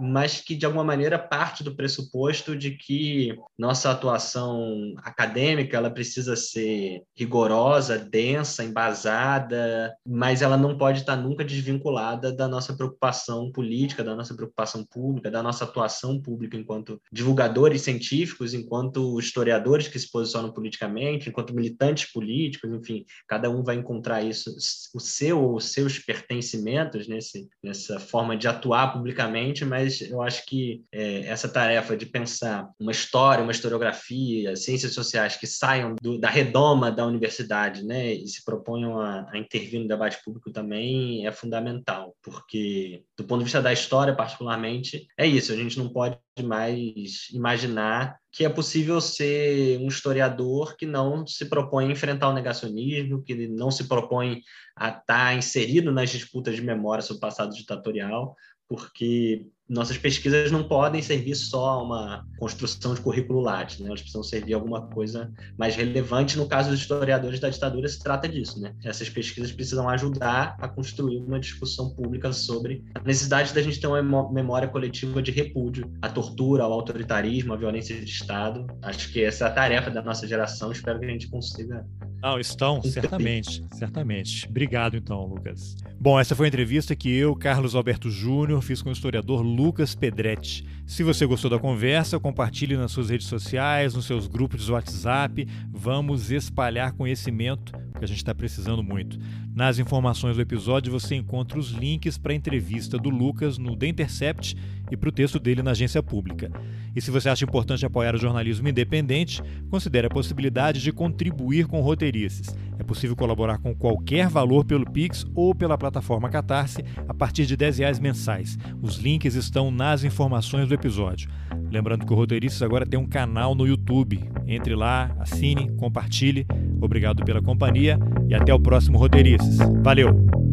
mas que de alguma maneira parte do pressuposto de que nossa atuação acadêmica ela precisa ser rigorosa, densa, embasada, mas ela não pode estar nunca desvinculada da nossa preocupação política, da nossa preocupação pública, da nossa atuação pública enquanto divulgadores científicos, enquanto historiadores que se posicionam politicamente, enquanto militantes políticos, enfim, cada um vai encontrar isso, o seu ou os seus pertencimentos nesse, nessa forma de atuar publicamente mas eu acho que é, essa tarefa de pensar uma história, uma historiografia, ciências sociais que saiam do, da redoma da universidade né, e se proponham a, a intervir no debate público também é fundamental, porque, do ponto de vista da história, particularmente, é isso, a gente não pode mais imaginar que é possível ser um historiador que não se propõe a enfrentar o negacionismo, que não se propõe a estar inserido nas disputas de memória sobre o passado ditatorial, porque nossas pesquisas não podem servir só a uma construção de currículo lattes, né? elas precisam servir a alguma coisa mais relevante. No caso dos historiadores da ditadura, se trata disso. Né? Essas pesquisas precisam ajudar a construir uma discussão pública sobre a necessidade da gente ter uma memória coletiva de repúdio à tortura, ao autoritarismo, à violência de Estado. Acho que essa é a tarefa da nossa geração. Espero que a gente consiga. Não, estão, certamente, certamente. Obrigado, então, Lucas. Bom, essa foi a entrevista que eu, Carlos Alberto Júnior, fiz com o historiador Lucas Pedretti. Se você gostou da conversa, compartilhe nas suas redes sociais, nos seus grupos de WhatsApp. Vamos espalhar conhecimento, que a gente está precisando muito. Nas informações do episódio você encontra os links para a entrevista do Lucas no The Intercept e para o texto dele na agência pública. E se você acha importante apoiar o jornalismo independente, considere a possibilidade de contribuir com roteirices. É possível colaborar com qualquer valor pelo Pix ou pela plataforma Catarse a partir de 10 reais mensais. Os links estão nas informações do episódio. Lembrando que o Roteirices agora tem um canal no YouTube. Entre lá, assine, compartilhe. Obrigado pela companhia e até o próximo Roteirices. Valeu!